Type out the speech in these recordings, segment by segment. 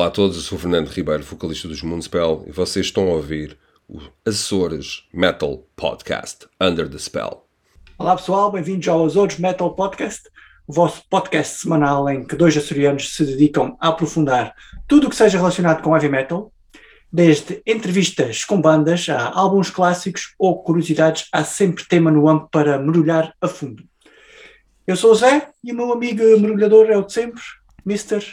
Olá a todos, eu sou Fernando Ribeiro, vocalista dos Moonspell, e vocês estão a ouvir o Açores Metal Podcast, Under the Spell. Olá pessoal, bem-vindos ao Açores Metal Podcast, o vosso podcast semanal em que dois açorianos se dedicam a aprofundar tudo o que seja relacionado com heavy metal, desde entrevistas com bandas a álbuns clássicos ou curiosidades, há sempre tema no âmbito para mergulhar a fundo. Eu sou o Zé e o meu amigo mergulhador é o de sempre, Mr.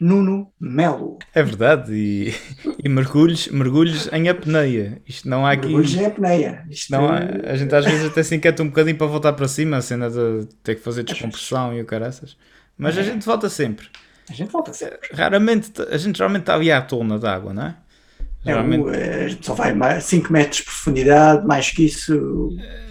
Nuno Melo. É verdade, e, e mergulhos, mergulhos em apneia. Isto não há aqui. Mergulhos em apneia. Isto não há, a gente às vezes até se inquieta um bocadinho para voltar para cima, a cena de ter que fazer descompressão e o caraças. Mas a É. gente volta sempre. A gente volta sempre. Raramente, a gente geralmente está ali à tona de água, não é? É, Geralmente. o, eh, a gente só vai 5 metros de profundidade, mais que isso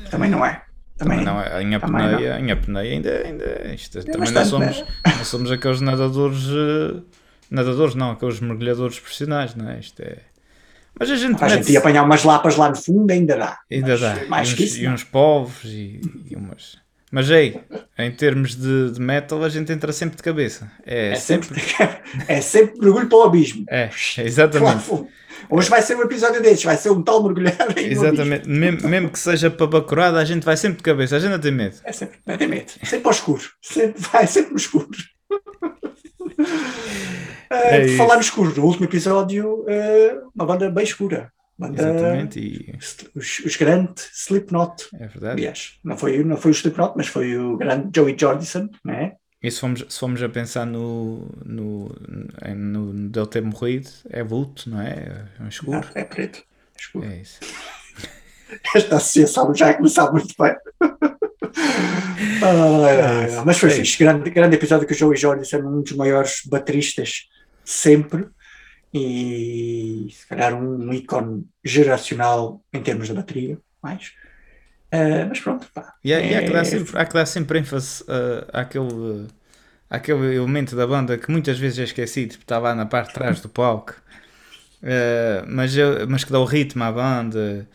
também não é. Também, Também não, é- em também apneia, em apneia ainda, ainda isto, também não somos, né? não somos aqueles nadadores, eh, nadadores não, aqueles mergulhadores profissionais, não é? Isto é... Mas a gente A gente ia apanhar umas lapas lá no fundo, ainda dá. Ainda Mas dá. Mais e, que uns, isso. e uns povos e, e umas. Mas aí, em termos de, de metal, a gente entra sempre de cabeça. É, É sempre. sempre, é sempre mergulho para o abismo. É, exatamente. fundo. Hoje vai ser um episódio desses, vai ser um tal mergulhar. Exatamente. Mesmo, mesmo que seja para bacurada, a gente vai sempre de cabeça. A gente não tem medo. É sempre, não tem medo. Sempre ao escuro. Sempre, vai sempre no escuro. É isso. falar no escuro, no último episódio, eh, uma banda bem escura. Banda, Exatamente. E Os, os grandes Slipknot. é verdade. Aliás, não foi, não foi o Slipknot, mas foi o grande Joey Jordison, né? E se formos, se formos a pensar no, no, no, no dele ter morrido, é vulto, não é? É um escuro. É preto. Escuro. É isso. Esta associação já a começar muito bem. Ah, isso, mas foi é fixe. Grande, grande episódio que o Joey Jordison é um dos maiores bateristas sempre e se calhar um ícone geracional em termos de bateria. Mais. Ah, mas pronto, pá. E há, e há que dar É- sempre, há que dar sempre ênfase uh, àquele, uh, àquele elemento da banda que muitas vezes é esquecido, porque está lá na parte de trás do palco, Uh, mas, mas que dá o ritmo à banda.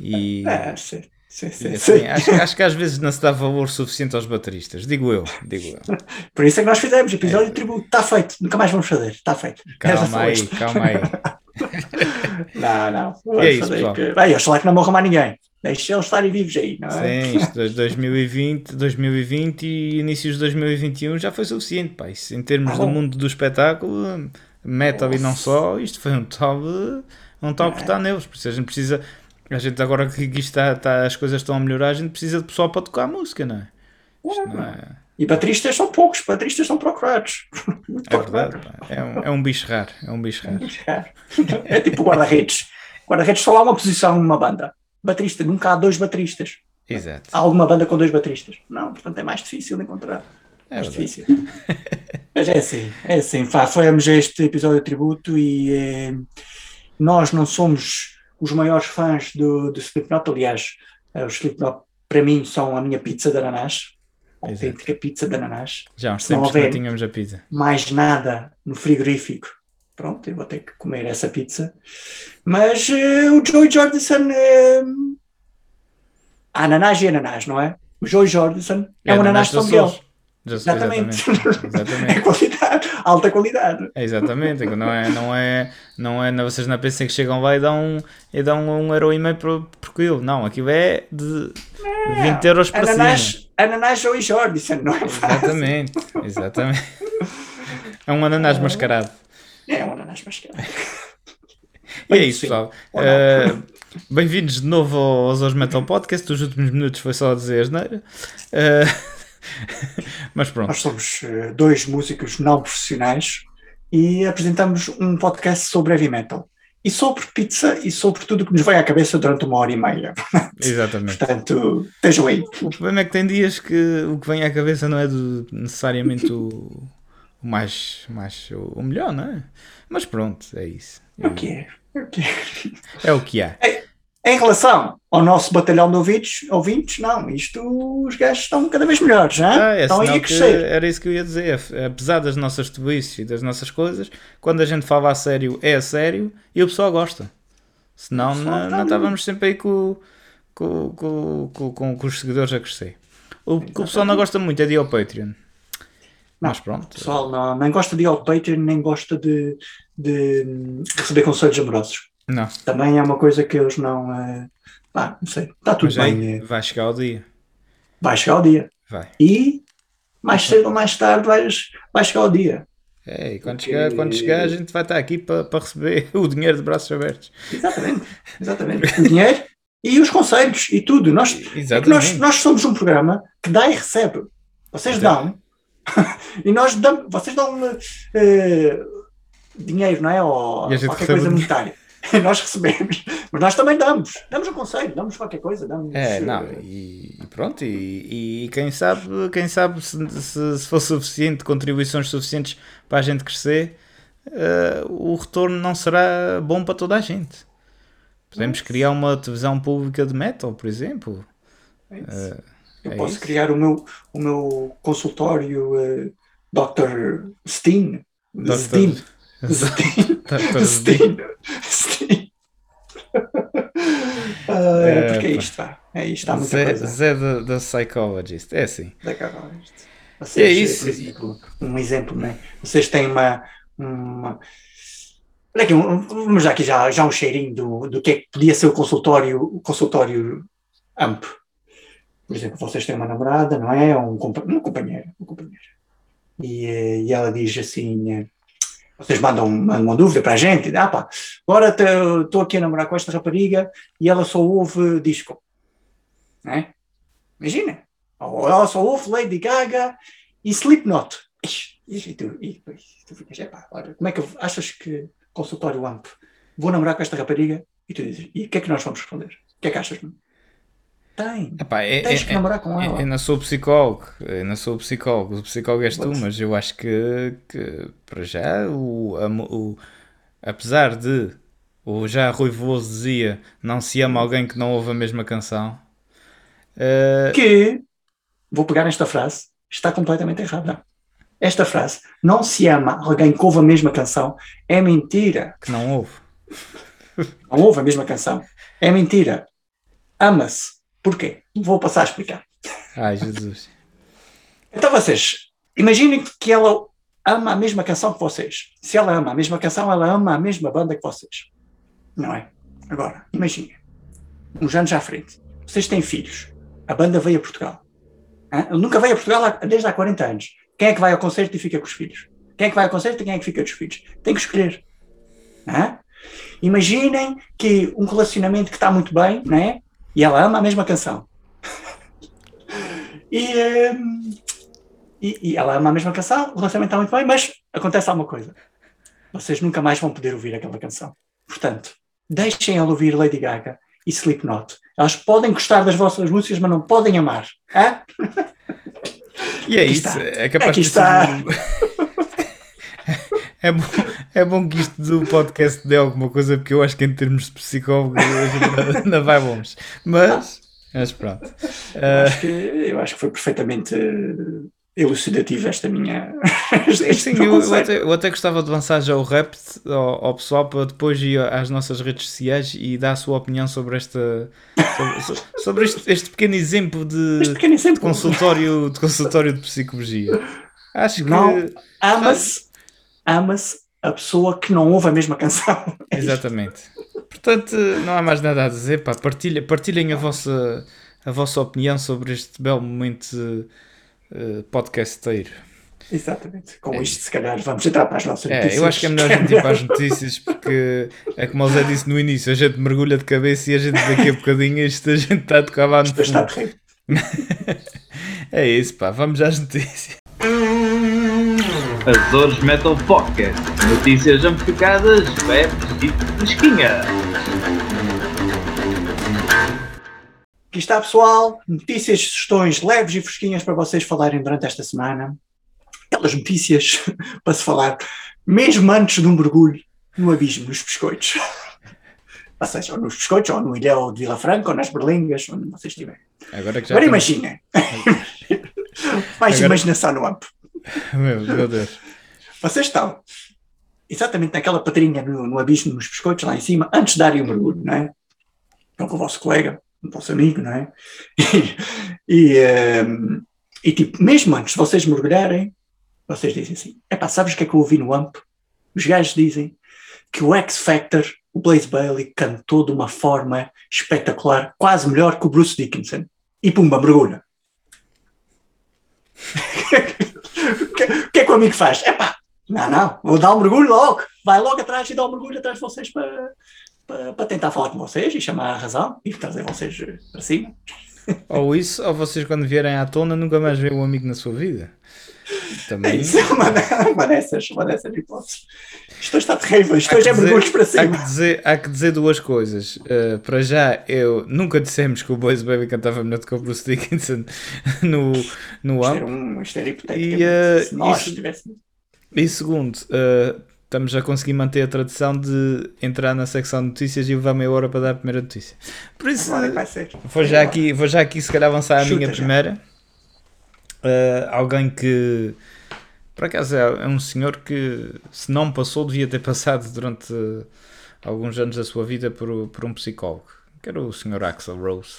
E, É, sim, sim, sim, e sim. assim, acho, acho que às vezes não se dá valor suficiente aos bateristas, digo eu. Digo eu. Por isso é que nós fizemos episódio de tributo. Está feito, nunca mais vamos fazer. Está feito. Calma aí, calma aí. Não, não. E é isso, pessoal. que- Bem, oxalá que não morra mais ninguém. Deixe eles estarem vivos aí, não é? Sim, isto de 2020, 2020 e inícios de 2021 já foi suficiente, pá. Isso, em termos Ah, do mundo do espetáculo, metal e não só, isto foi um tal, um tal É. cortar neles. Por isso a gente precisa, a gente agora que está, está- as coisas estão a melhorar, a gente precisa de pessoal para tocar música, não é? Não é, E bateristas são poucos, bateristas são procurados. Muito é verdade. É um, é um bicho raro, é um bicho raro. É tipo guarda-redes. Guarda-redes só há uma posição numa banda. Baterista, nunca há dois bateristas. Exato. Há alguma banda com dois bateristas? Não, portanto é mais difícil de encontrar. É mais verdade. difícil. Mas é assim, é assim. Pá, fomos a este episódio de tributo e eh, nós não somos os maiores fãs do, do Slipknot. Aliás, eh, os Slipknot para mim são a minha pizza de ananás. Exato. Autêntica pizza de ananás. Já há uns tempos não tínhamos a pizza. mais nada no frigorífico. Pronto, eu vou ter que comer essa pizza. Mas eh, o Joey Jordison. eh, ananás e ananás, não é? O Joey Jordison é, um ananás de São Miguel. Já- Exatamente. Exatamente. Exatamente. É qualidade, alta qualidade. Exatamente, não é, não é, não é, não, vocês não pensem que chegam lá e dão, e dão um euro e meio por, por quilo, não, aquilo é de 20 euros para cima. Ananás, Joey Jordison, não é fácil. Exatamente, exatamente. É um ananás mascarado. É um ananás mascarado. E é isso, pessoal. Ou não. Eh, Bem-vindos de novo ao Azores Metal Podcast. Os últimos minutos foi só a dizer asneira. Eh, mas pronto, Nós somos eh, dois músicos não profissionais e apresentamos um podcast sobre heavy metal. E sobre pizza e sobre tudo o que nos vem à cabeça durante uma hora e meia. exatamente. Portanto, estejam aí. O problema é que tem dias que o que vem à cabeça não é do- necessariamente o, o mais, mais o melhor, não é? Mas pronto, é isso. É o que é. é o que é. É o que há. Em relação ao nosso batalhão de ouvintes, ouvintes não, isto os gajos estão cada vez melhores, hein? Ah, é estão aí a crescer. era isso que eu ia dizer. Apesar das nossas tubices e das nossas coisas, quando a gente fala a sério, é a sério e o pessoal gosta. Senão pessoal não, não estávamos sempre aí com, com, com, com, com, os seguidores a crescer. O que o pessoal não gosta muito é de ir ao Patreon. Mas pronto. O pessoal não, nem gosta de ir ao Patreon, nem gosta de, de receber conselhos amorosos. Não, Também é uma coisa que eles não. pá, não sei. Está tudo mas bem. eh, vai chegar o dia. vai chegar o dia. Vai. E mais cedo ou mais tarde vais, vai chegar o dia. É, e quando, Porque- chegar, quando chegar a gente vai estar aqui para para receber o dinheiro de braços abertos. Exatamente. Exatamente. O dinheiro e os conselhos e tudo. Nós, é nós, nós somos um programa que dá e recebe. Vocês dão e nós damos, vocês dão eh, dinheiro, não é? Ou qualquer coisa monetária. Nós recebemos, mas nós também damos. Damos um conselho, damos qualquer coisa. Damos, É, eh, não, e, e pronto, e, e quem sabe, quem sabe se, se, se for suficiente, contribuições suficientes para a gente crescer, eh, o retorno não será bom para toda a gente. Podemos criar uma televisão pública de metal, por exemplo. é. Eh, Eu é posso isso. criar o meu, o meu consultório eh, Dr. Steen. Dr. Steen. Steen. Steen. Ah, É, porque é pá. É isto, há muita Zé, coisa. Zé da, Psychologist, é assim. da Carol, isto. É Vocês, isso. exemplo, um exemplo, né? Vocês têm uma. uma... Olha aqui, um- vamos dar aqui já, já um cheirinho do, do que é que podia ser o consultório, o consultório AMP. Por exemplo, vocês têm uma namorada, não é? Um, compa- uma companheira, uma companheira. E, eh, e ela diz assim: eh, vocês mandam, uma dúvida para a gente, ah pá, agora estou aqui a namorar com esta rapariga e ela só ouve disco. É? Imagina. Ou ela só ouve Lady Gaga e Slipknot. E tu, e, tu ficas, epá, olha, como é que achas que consultório AMP vou namorar com esta rapariga? E tu dizes, e o que é que nós vamos responder? O que é que achas? Tem. Epá, é, Tens é- que namorar com é- ela. eu não sou psicólogo, eu não sou psicólogo, o psicólogo és tu, mas eu acho que, que para já, o, a o- apesar de o já Rui Veloso dizia não se ama alguém que não ouve a mesma canção, eh, Que, vou pegar nesta frase, está completamente errada. Esta frase, não se ama alguém que ouve a mesma canção, é mentira. que não ouve. Não ouve a mesma canção. É mentira. Ama-se. Porquê? Vou passar a explicar. Ai Jesus. Então vocês, imaginem que ela ama a mesma canção que vocês. Se ela ama a mesma canção, ela ama a mesma banda que vocês. Não é? Agora, imaginem. Uns anos à frente. Vocês têm filhos. A banda veio a Portugal. Hã? Nunca veio a Portugal desde há 40 anos. Quem é que vai ao concerto e fica com os filhos? Quem é que vai ao concerto e quem é que fica com os filhos? Tem que escolher. Hã? Imaginem que um relacionamento que está muito bem, não é? E ela ama a mesma canção. e, hum, e, e ela ama a mesma canção, o relacionamento está muito bem, mas acontece alguma coisa. Vocês nunca mais vão poder ouvir aquela canção. Portanto, deixem ela ouvir Lady Gaga e Slipknot. Elas podem gostar das vossas músicas, mas não podem amar. Hã? E é Aqui isso, está. é capaz Aqui de ser- está. É bom, é bom que isto do podcast dê alguma coisa, porque eu acho que em termos de psicólogo gente ainda vai longe. Mas, mas pronto. Eu acho que, eu acho que foi perfeitamente eh, elucidativo esta minha. Sim, eu, eu até, eu até gostava de lançar já o rap ao, ao pessoal para depois ir às nossas redes sociais e dar a sua opinião sobre esta sobre, so- sobre este, este pequeno exemplo de, pequeno exemplo. de consultório de consultório de psicologia. Acho que Não. Ama-se ama-se a pessoa que não ouve a mesma canção. exatamente. Portanto, não há mais nada a dizer. Pá, partilha, partilhem a vossa a vossa opinião sobre este belo momento uh, podcasteiro. Exatamente. Com isto, se calhar, vamos entrar para as nossas É, notícias. eu acho que é melhor a gente ir para as notícias porque é como o Zé disse no início, a gente mergulha de cabeça e a gente daqui a bocadinho isto a gente está de cavalo no Isto está terrível. É isso, pá, vamos às notícias. Azores Metal Podcast. Notícias amplificadas, leves e fresquinha. Aqui está, pessoal. Notícias, sugestões leves e fresquinhas para vocês falarem durante esta semana. Aquelas notícias para se falar, mesmo antes de um mergulho no abismo, nos biscoitos. Ou seja, ou nos biscoitos, ou no ilhéu de Vila Franca, ou nas berlingas, onde vocês estiverem. Agora Agora imaginem. Mais Agora- imaginação no ampo. Meu, meu Deus. Vocês estão exatamente naquela pedrinha no, no abismo, nos biscoitos, lá em cima, antes de darem o mergulho, não é? Estão com o vosso colega, o vosso amigo, não é? E, e, ehm, e, tipo, mesmo antes de vocês mergulharem, vocês dizem assim: epá, sabes o que é que eu ouvi no AMP? Os gajos dizem que o X Factor, o Blaze Bailey, cantou de uma forma espetacular, quase melhor que o Bruce Dickinson. E pumba, mergulha. O que, o que é que o amigo faz? Epá, não, não, vou dar um mergulho logo. Vai logo atrás e dá um mergulho atrás de vocês para, para, para tentar falar com vocês e chamar a razão e trazer vocês para cima. Ou isso, ou vocês quando vierem à tona nunca mais veem um amigo na sua vida. É Também. isso, uma, uma dessas, uma dessas hipóteses. Está terrível, isto Há hoje é que dizer- mergulhos para Há cima. que, dizer, há que dizer duas coisas. Uh, para já, eu nunca dissemos que o Boys Baby cantava melhor do que o Bruce Dickinson no, no Isto era, álbum. um, isto era. E, se nós isso- tivéssemos. E segundo, uh, estamos a conseguir manter a tradição de entrar na secção de notícias e levar meia hora para dar a primeira notícia. Por isso, é vou já aqui, vou já aqui se calhar avançar a Chuta minha já. primeira. Uh, alguém que, por acaso, é, é um senhor que, se não passou, devia ter passado durante uh, alguns anos da sua vida por, por um psicólogo, que era o senhor Axel Rose.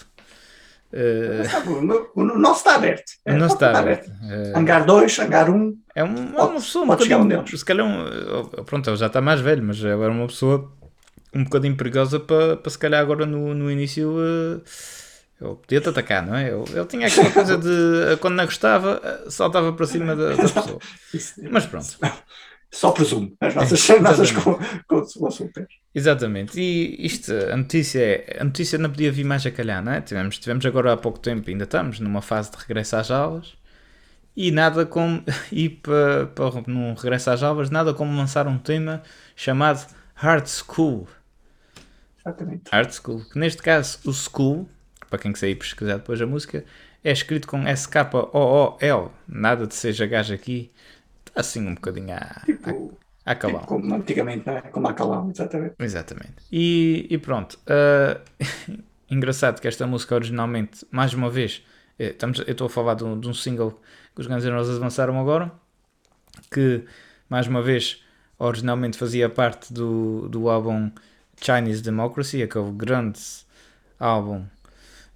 Uh, o- o nosso está aberto. É, não pode está aberto. Uh, Hangar 2, hangar 1. É, um, é Pode- uma pessoa um um bocadinho. se calhar, um, pronto, ele já está mais velho, mas era uma pessoa um bocadinho perigosa para, para se calhar agora no, no início. eh, ele podia-te atacar, não é? Ele, ele tinha aquela coisa de eh, quando não gostava, eh, saltava para cima da, da pessoa. Mas pronto, Só presumo. As nossas, É, as nossas exatamente. co- co- consultas. exatamente. E isto, a notícia é. A notícia não podia vir mais a calhar, não é? Tivemos, tivemos agora há pouco tempo, ainda estamos numa fase de regresso às aulas. E nada como. E para, para num regresso às aulas, nada como lançar um tema chamado Hard School. Exatamente. Hard School. Que neste caso, o School, para quem quiser ir pesquisar depois a música, é escrito com S-K-O-O-L. Nada de seja gajo aqui. Está assim um bocadinho a, Tipo, a, a tipo como antigamente, é? Como a Calão, exatamente. Exatamente. E, e pronto. ah, engraçado que esta música originalmente, mais uma vez, eh, estamos, eu estou a falar de um, de um single que os Guns N' Roses lançaram agora, que mais uma vez originalmente fazia parte do, do álbum Chinese Democracy, aquele grande álbum.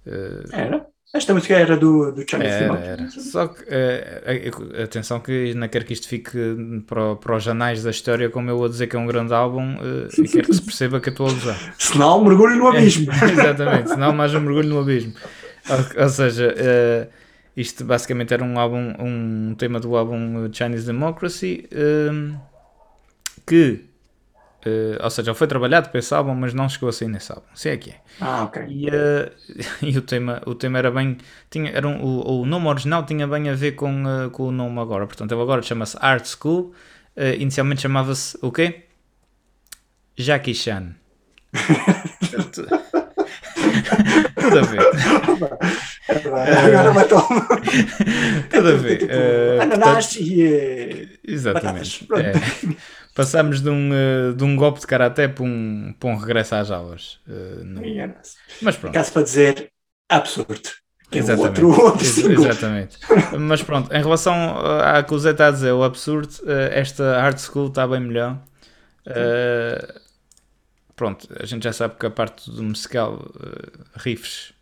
Eh, Era. Esta música era do, do Chinese era, Democracy. era. Só que, eh, atenção que não quero que isto fique para, para os anais da história como eu a dizer que é um grande álbum eh, e quero que se perceba que eu estou a usar. Senão, mergulho no abismo. Exatamente, senão mais um mergulho no abismo. Ou, ou seja, eh, isto basicamente era um álbum, um tema do álbum Chinese Democracy que, eh, ou seja, ele foi trabalhado para esse álbum, mas não chegou a sair nesse álbum. Se é que é. Ah, ok. E, eh, e o, tema, o tema era bem. Tinha, era um, o, o nome original tinha bem a ver com, eh, com o nome agora. Portanto, ele agora chama-se Art School. inicialmente chamava-se o quê? Jackie Chan. Tudo a ver. Agora matou Tudo a ver. tipo, ananás e. Exatamente. É. Passamos de um, eh, de um golpe de karaté para um, para um regresso às aulas. eh, ananás. Mas pronto. Caso para dizer absurdo. É Exatamente. outro, outro. Exatamente. Mas pronto, em relação à que o Zé está a dizer, o absurdo, eh, esta Hard School está bem melhor. Eh, pronto, a gente já sabe que a parte do musical, eh, riffs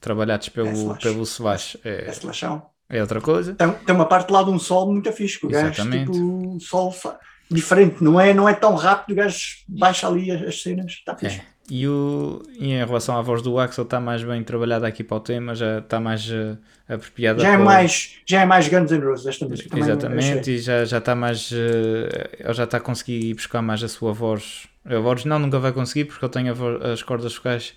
trabalhados É pelo, slash. pelo Slash é, É slashão. é outra coisa. Tem, tem uma parte lá de um sol muito fixe. que O gajo, tipo, sol fa- diferente. Não é, não é tão rápido. O gajo baixa ali as, as cenas. Está fixe. É. E, o, e em relação à voz do Axel, está mais bem trabalhada aqui para o tema, já está mais eh, apropriada Já é, para mais, já é mais Guns N' Roses esta música. Exatamente, e já, já está mais. ele já está a conseguir ir buscar mais a sua voz. A voz não nunca vai conseguir porque eu tenho a vo- as cordas vocais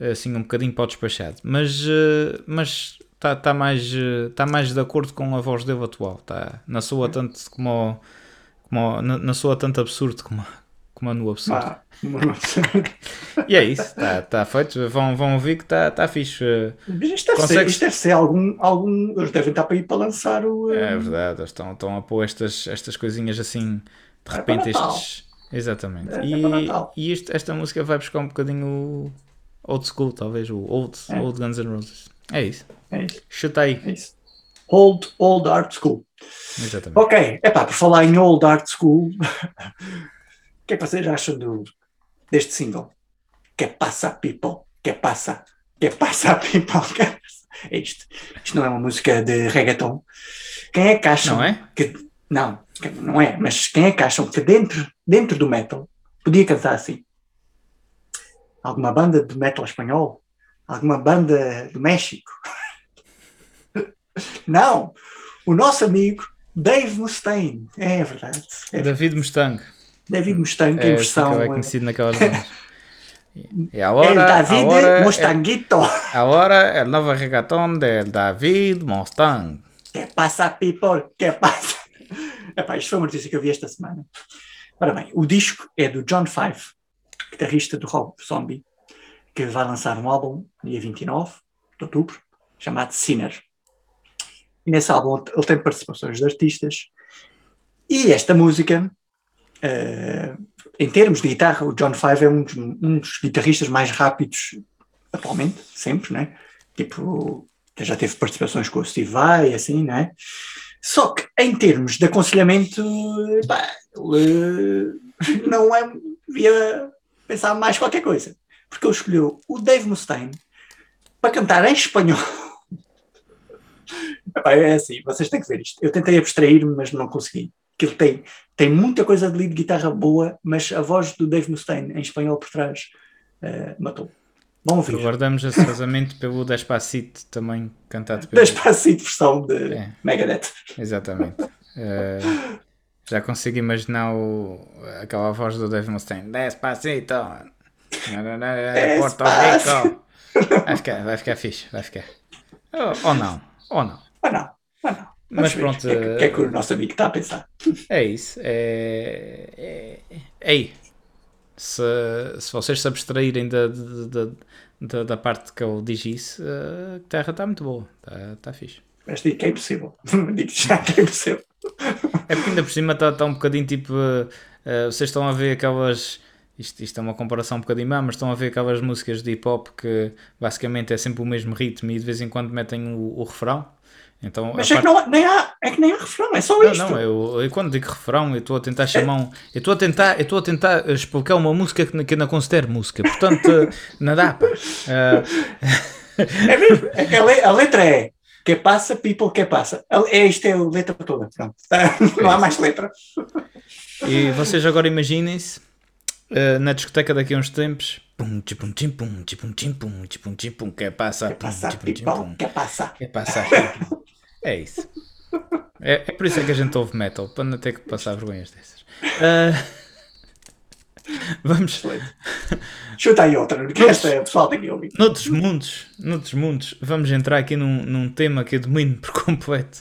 eh, assim um bocadinho para o despachado. Mas eh, mas está tá mais, tá mais de acordo com a voz dele atual. Tá, não soa tanto como. o- como o- não, não soa tanto absurdo como, a- como a no absurdo. Ah, E é isso, está tá feito. Vão, vão ouvir que está tá fixe. Mas isto deve, ser, Consegues- isto deve ser algum, algum. Eles devem estar para ir para lançar o. É eh, verdade, eles estão, estão a pôr estas, estas coisinhas assim, de É repente Natal. estes. Exatamente. É- é e e isto, esta música vai buscar um bocadinho o old school, talvez, o old, É. old Guns N' Roses. É isso. É isso. Chuta aí. É isso. Old, old Art School. Exatamente. Ok, epá, por falar em Old Art School, o que é que vocês acham do, deste single? Que passa, people? Que passa? Que passa, people? Que passa? É isto. Isto não é uma música de reggaeton. Quem é que acham Não é? que. Não, não é, mas quem é que acham que dentro, dentro do metal, podia cantar assim. Alguma banda de metal espanhol? Alguma banda do México? Não! O nosso amigo Dave Mustaine. É verdade. É David Mustang. David Mustaine, em É, versão. é eh, conhecido naquelas zonas. E El agora, David agora, Mustanguito. agora el novo reggaeton del David Mustang. Que passa, people? Que passa? Epá, isto foi uma notícia que eu vi esta semana. Ora bem, o disco é do John Five, guitarrista do Rob Zombie, que vai lançar um álbum dia 29 de outubro, chamado Sinner. E nesse álbum ele tem participações de artistas. E esta música, eh, em termos de guitarra, o John Five é um dos, um dos guitarristas mais rápidos atualmente, sempre, né? Tipo, já teve participações com o Steve Vai, assim, né? Só que em termos de aconselhamento, pá, ele não é, devia pensar mais qualquer coisa. Porque ele escolheu o Dave Mustaine para cantar em espanhol. Epá, é assim, vocês têm que ver isto. Eu tentei abstrair-me, mas não consegui. Que ele tem, tem muita coisa de lead guitarra boa, mas a voz do Dave Mustaine em espanhol por trás eh, matou. Vão ouvir. Aguardamos ansiosamente pelo Despacito também cantado pelo... Despacito versão de É. Megadeth. Exatamente. Eh, já consigo imaginar o, aquela voz do Dave Mustaine. Despacito. Porto Rico. Vai ficar, vai ficar fixe, vai ficar. Ou, ou não, ou não. Ah não, ah não. Mas Vamos ver pronto, O que, é que- é que o nosso amigo está a pensar? É isso. É, é, é aí. Se, se vocês se abstraírem da, da, da, da parte que eu diz isso, a terra está muito boa. Está tá fixe. Mas digo que é impossível. digo já que é impossível. É porque ainda por cima está tá um bocadinho tipo. eh, eh, vocês estão a ver aquelas. Isto, isto é uma comparação um bocadinho má, mas estão a ver aquelas músicas de hip hop que basicamente é sempre o mesmo ritmo e de vez em quando metem o, o refrão. Então, Mas é que, parte- não, há- nem há, é que nem há refrão, é só Não, isto. não, eu, eu quando digo refrão, eu estou a tentar chamar um. Eu estou a tentar, eu estou a tentar explicar uma música que, que eu não considero música. Portanto, não pá. Eh, É mesmo, é que a, le- a letra é que passa, people, que passa. É, isto é a letra toda. Pronto. Não há mais letra. e vocês agora imaginem-se eh, na discoteca daqui a uns tempos. Pum, tchipum, tchim, pum, tchipum, tchim, pum, tchipum, tchim, pum, que passa, Que pum, passa, tchipum, tchim, people, pum. que passa. É passar. É isso. É, é por isso é que a gente ouve metal, para não ter que passar vergonhas dessas. Ah, vamos. Chuta aí outra, que esta é, pessoal tem que ouvir. Noutros mundos, noutros mundos, vamos entrar aqui num, num tema que eu domino por completo.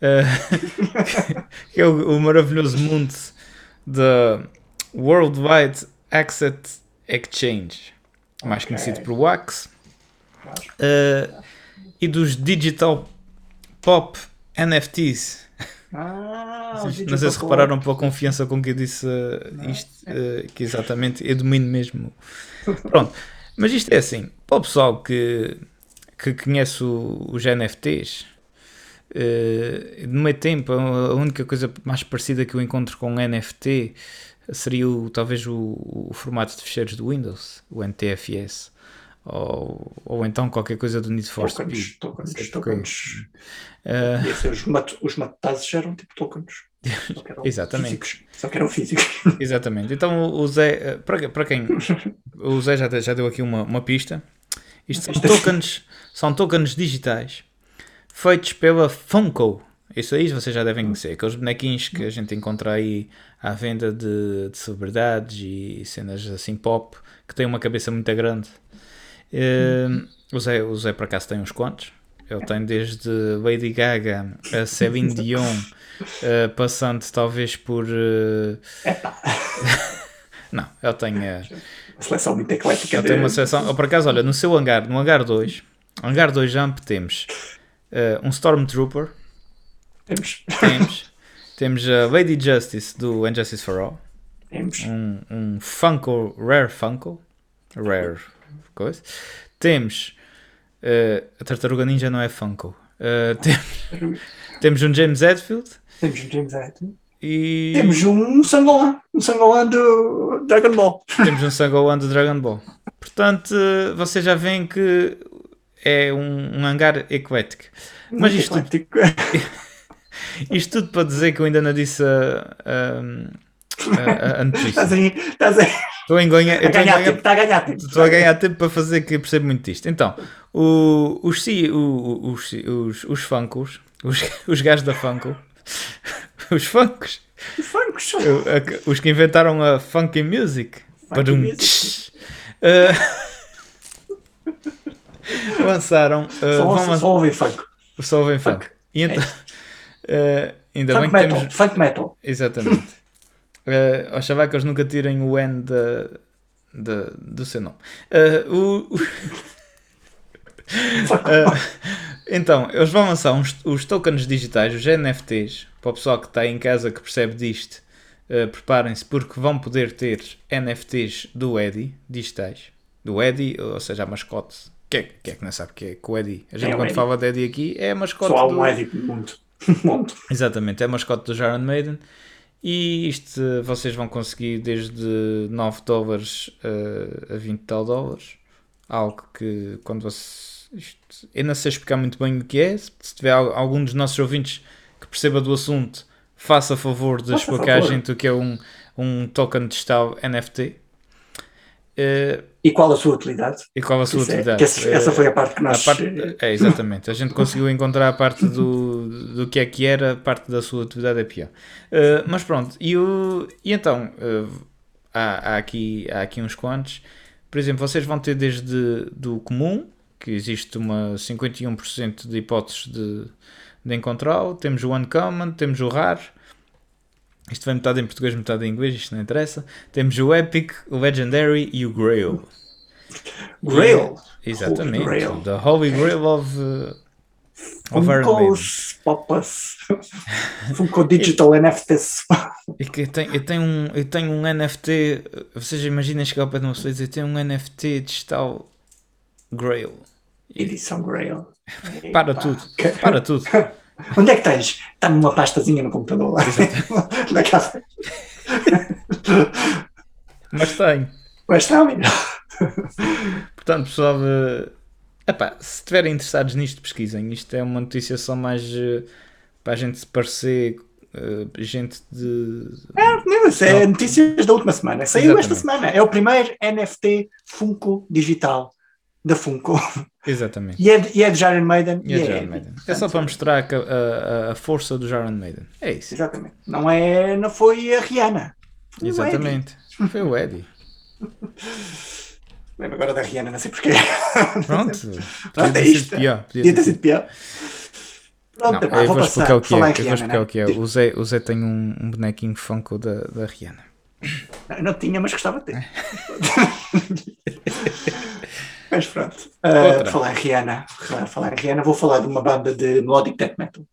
Ah, que é o, o maravilhoso mundo da Worldwide Asset Exchange, mais Ok. conhecido por WAX, ah, e dos Digital Pop NFTs. Ah, Não sei se repararam pela confiança com que eu disse uh, isto, uh, que exatamente eu domino mesmo. Pronto, mas isto é assim, para o pessoal que, que conhece o- os NFTs, uh, no meio tempo, a única coisa mais parecida que eu encontro com NFT seria o, talvez o, o formato de ficheiros do Windows, o NTFS. Ou, ou então qualquer coisa do Need for Tokens, Speed. tokens, Porque, tokens. uh, ser Os, mat os matazes eram tipo tokens. Só que eram Exatamente. Físicos. Só que eram físicos. Exatamente. Então o Zé, eh, para, para quem o Zé já, já deu aqui uma, uma pista. Isto são tokens, são tokens digitais feitos pela Funko. Isso aí vocês já devem conhecer. Aqueles bonequinhos que a gente encontra aí à venda de, de celebridades e cenas assim pop que têm uma cabeça muito grande. Eh, o, Zé, o Zé por acaso tem uns quantos. Ele tem desde Lady Gaga a Celine Dion, eh, passando talvez por. eh, não, ele tem. eh, A seleção muito eclética. ele tem uma seleção. Por acaso, olha, no seu hangar, no hangar 2, hangar 2 Jump, temos eh, um Stormtrooper, Temos. temos, temos a Lady Justice do Injustice for All, Temos. um, um Funko, Rare Funko, Rare coisa. Temos eh, a Tartaruga Ninja não é Funko. Eh, tem- temos um James Hetfield Temos um James Hetfield. e Temos um Sangolan. Um Sangolan do Dragon Ball. temos um Sangohan do Dragon Ball. Portanto, eh, vocês já veem que é um, um hangar eclético. Mas isto eclético. isto tudo para dizer que eu ainda não disse a, a, a notícia. Estás aí Estou a ganhar, a ganhar tempo, está a ganhar tempo. Estou a ganhar tempo para fazer que percebo muito disto. Então, o- os, o- os, os, os funkos, os, os gajos da Funko, os funkos, a- os que inventaram a funky music, Badum, music. eh, lançaram, vão Só, ouvir funk. só ouvem funk. E então, eh, ainda bem Funk que metal. temos, Funk metal. Exatamente. Uh, aos chavacas nunca tirem o N da, da- do seu nome. Uh, o- o- Uh, então, eles vão lançar uns- os tokens digitais, os NFTs, para o pessoal que está em casa que percebe disto. uh, Preparem-se porque vão poder ter NFTs do Eddie, digitais. Do Eddie, ou seja, a mascote. Quem é, quem é que não sabe que é que o Eddie? A gente É o quando Eddie. fala de Eddie aqui é a mascote Só há do... um Eddie no mundo. Exatamente, é a mascote do Iron Maiden. E isto eh, vocês vão conseguir desde 9 dólares eh, a 20 tal dólares. Algo que quando você. Isto, eu não sei explicar muito bem o que é. Se se tiver al- algum dos nossos ouvintes que perceba do assunto, faça favor de Faça explicar a favor. gente o que é um, um token digital NFT. Eh, E qual a sua utilidade? e qual a sua Isso é- utilidade? esse- essa foi a parte que nós. parte- é, exatamente. A gente conseguiu encontrar a parte do, do que é que era, a parte da sua atividade é pior. Uh, mas pronto, e, o, e então, uh, há, há aqui, há aqui uns quantos. Por exemplo, vocês vão ter desde do comum, que existe uma 51% de hipóteses de, de encontrá-lo. Temos o uncommon, temos o raro. Isto vem metade em português, metade em inglês, isto não interessa. Temos o epic, o legendary e o grail. Grail. Exatamente. Holy Grail. The Holy Grail of, uh. Funkos, Popas, Funko Digital NFTs. E que eu tenho, eu, tenho um, eu tenho um NFT. Vocês imaginem chegar ao pé de uma pessoa e dizer: Eu tenho um NFT digital Grail. Edição Grail. Para Epá. tudo. Para tudo. Onde é que tens? Está numa pastazinha no computador lá. Na casa. Mas tenho. Mas está, menino. Portanto, pessoal, eh, epá, se estiverem interessados nisto, pesquisem. Isto é uma notícia só mais eh, para a gente se parecer eh, gente de. Não, isso é notícias da última semana. Saiu esta Exatamente. semana. É o primeiro NFT Funko digital da Funko. Exatamente. E é de, e é de Iron Maiden. E a é Iron Eddie. Maiden. É só para mostrar a, a- a força do Iron Maiden. É isso. Exatamente. Não, é, não foi a Rihanna. Foi o. Exatamente. Foi o Eddie. Lembro agora da Rihanna, não sei porquê. Pronto. Pronto, é isto. pior. Podia ter sido pior. Não, Pronto, pá, eu vou passar. explicar o que é. Eu vou explicar né? o que é. O Zé, o Zé tem um, um bonequinho Funko da, da Rihanna. Não, não tinha, mas gostava de ter. mas pronto. Uh, Outra. falar em Rihanna, falar em Rihanna, vou falar de uma banda de melodic death metal.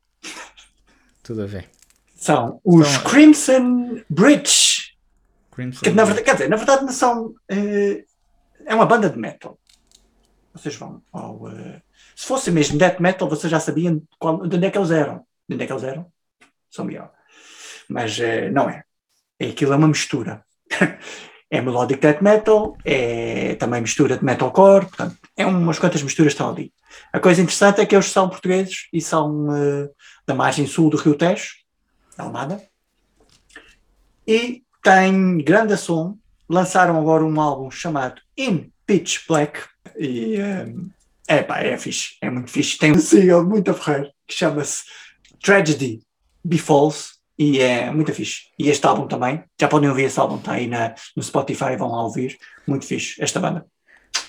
Tudo a ver. São os Crimson Bridge. Crimson. Que, na verdade, quer dizer, na verdade não são. eh, é uma banda de metal. Vocês vão ao. eh, se fosse mesmo death metal, vocês já sabiam qual, de onde é que eles eram. De onde é que eles eram? São melhor. Mas eh, não é. é. Aquilo é uma mistura. é melodic death metal, é também mistura de metalcore, portanto, é umas quantas misturas estão ali. A coisa interessante é que eles são portugueses e são eh, da margem sul do Rio Tejo, da Almada, e têm grande som. Lançaram agora um álbum chamado In Pitch Black e eh, é pá, é fixe, é muito fixe. Tem um single muito a ferrar que chama-se Tragedy Befalls e é muito fixe. E este álbum também, já podem ouvir esse álbum, está aí na, no Spotify, vão lá ouvir. Muito fixe, esta banda.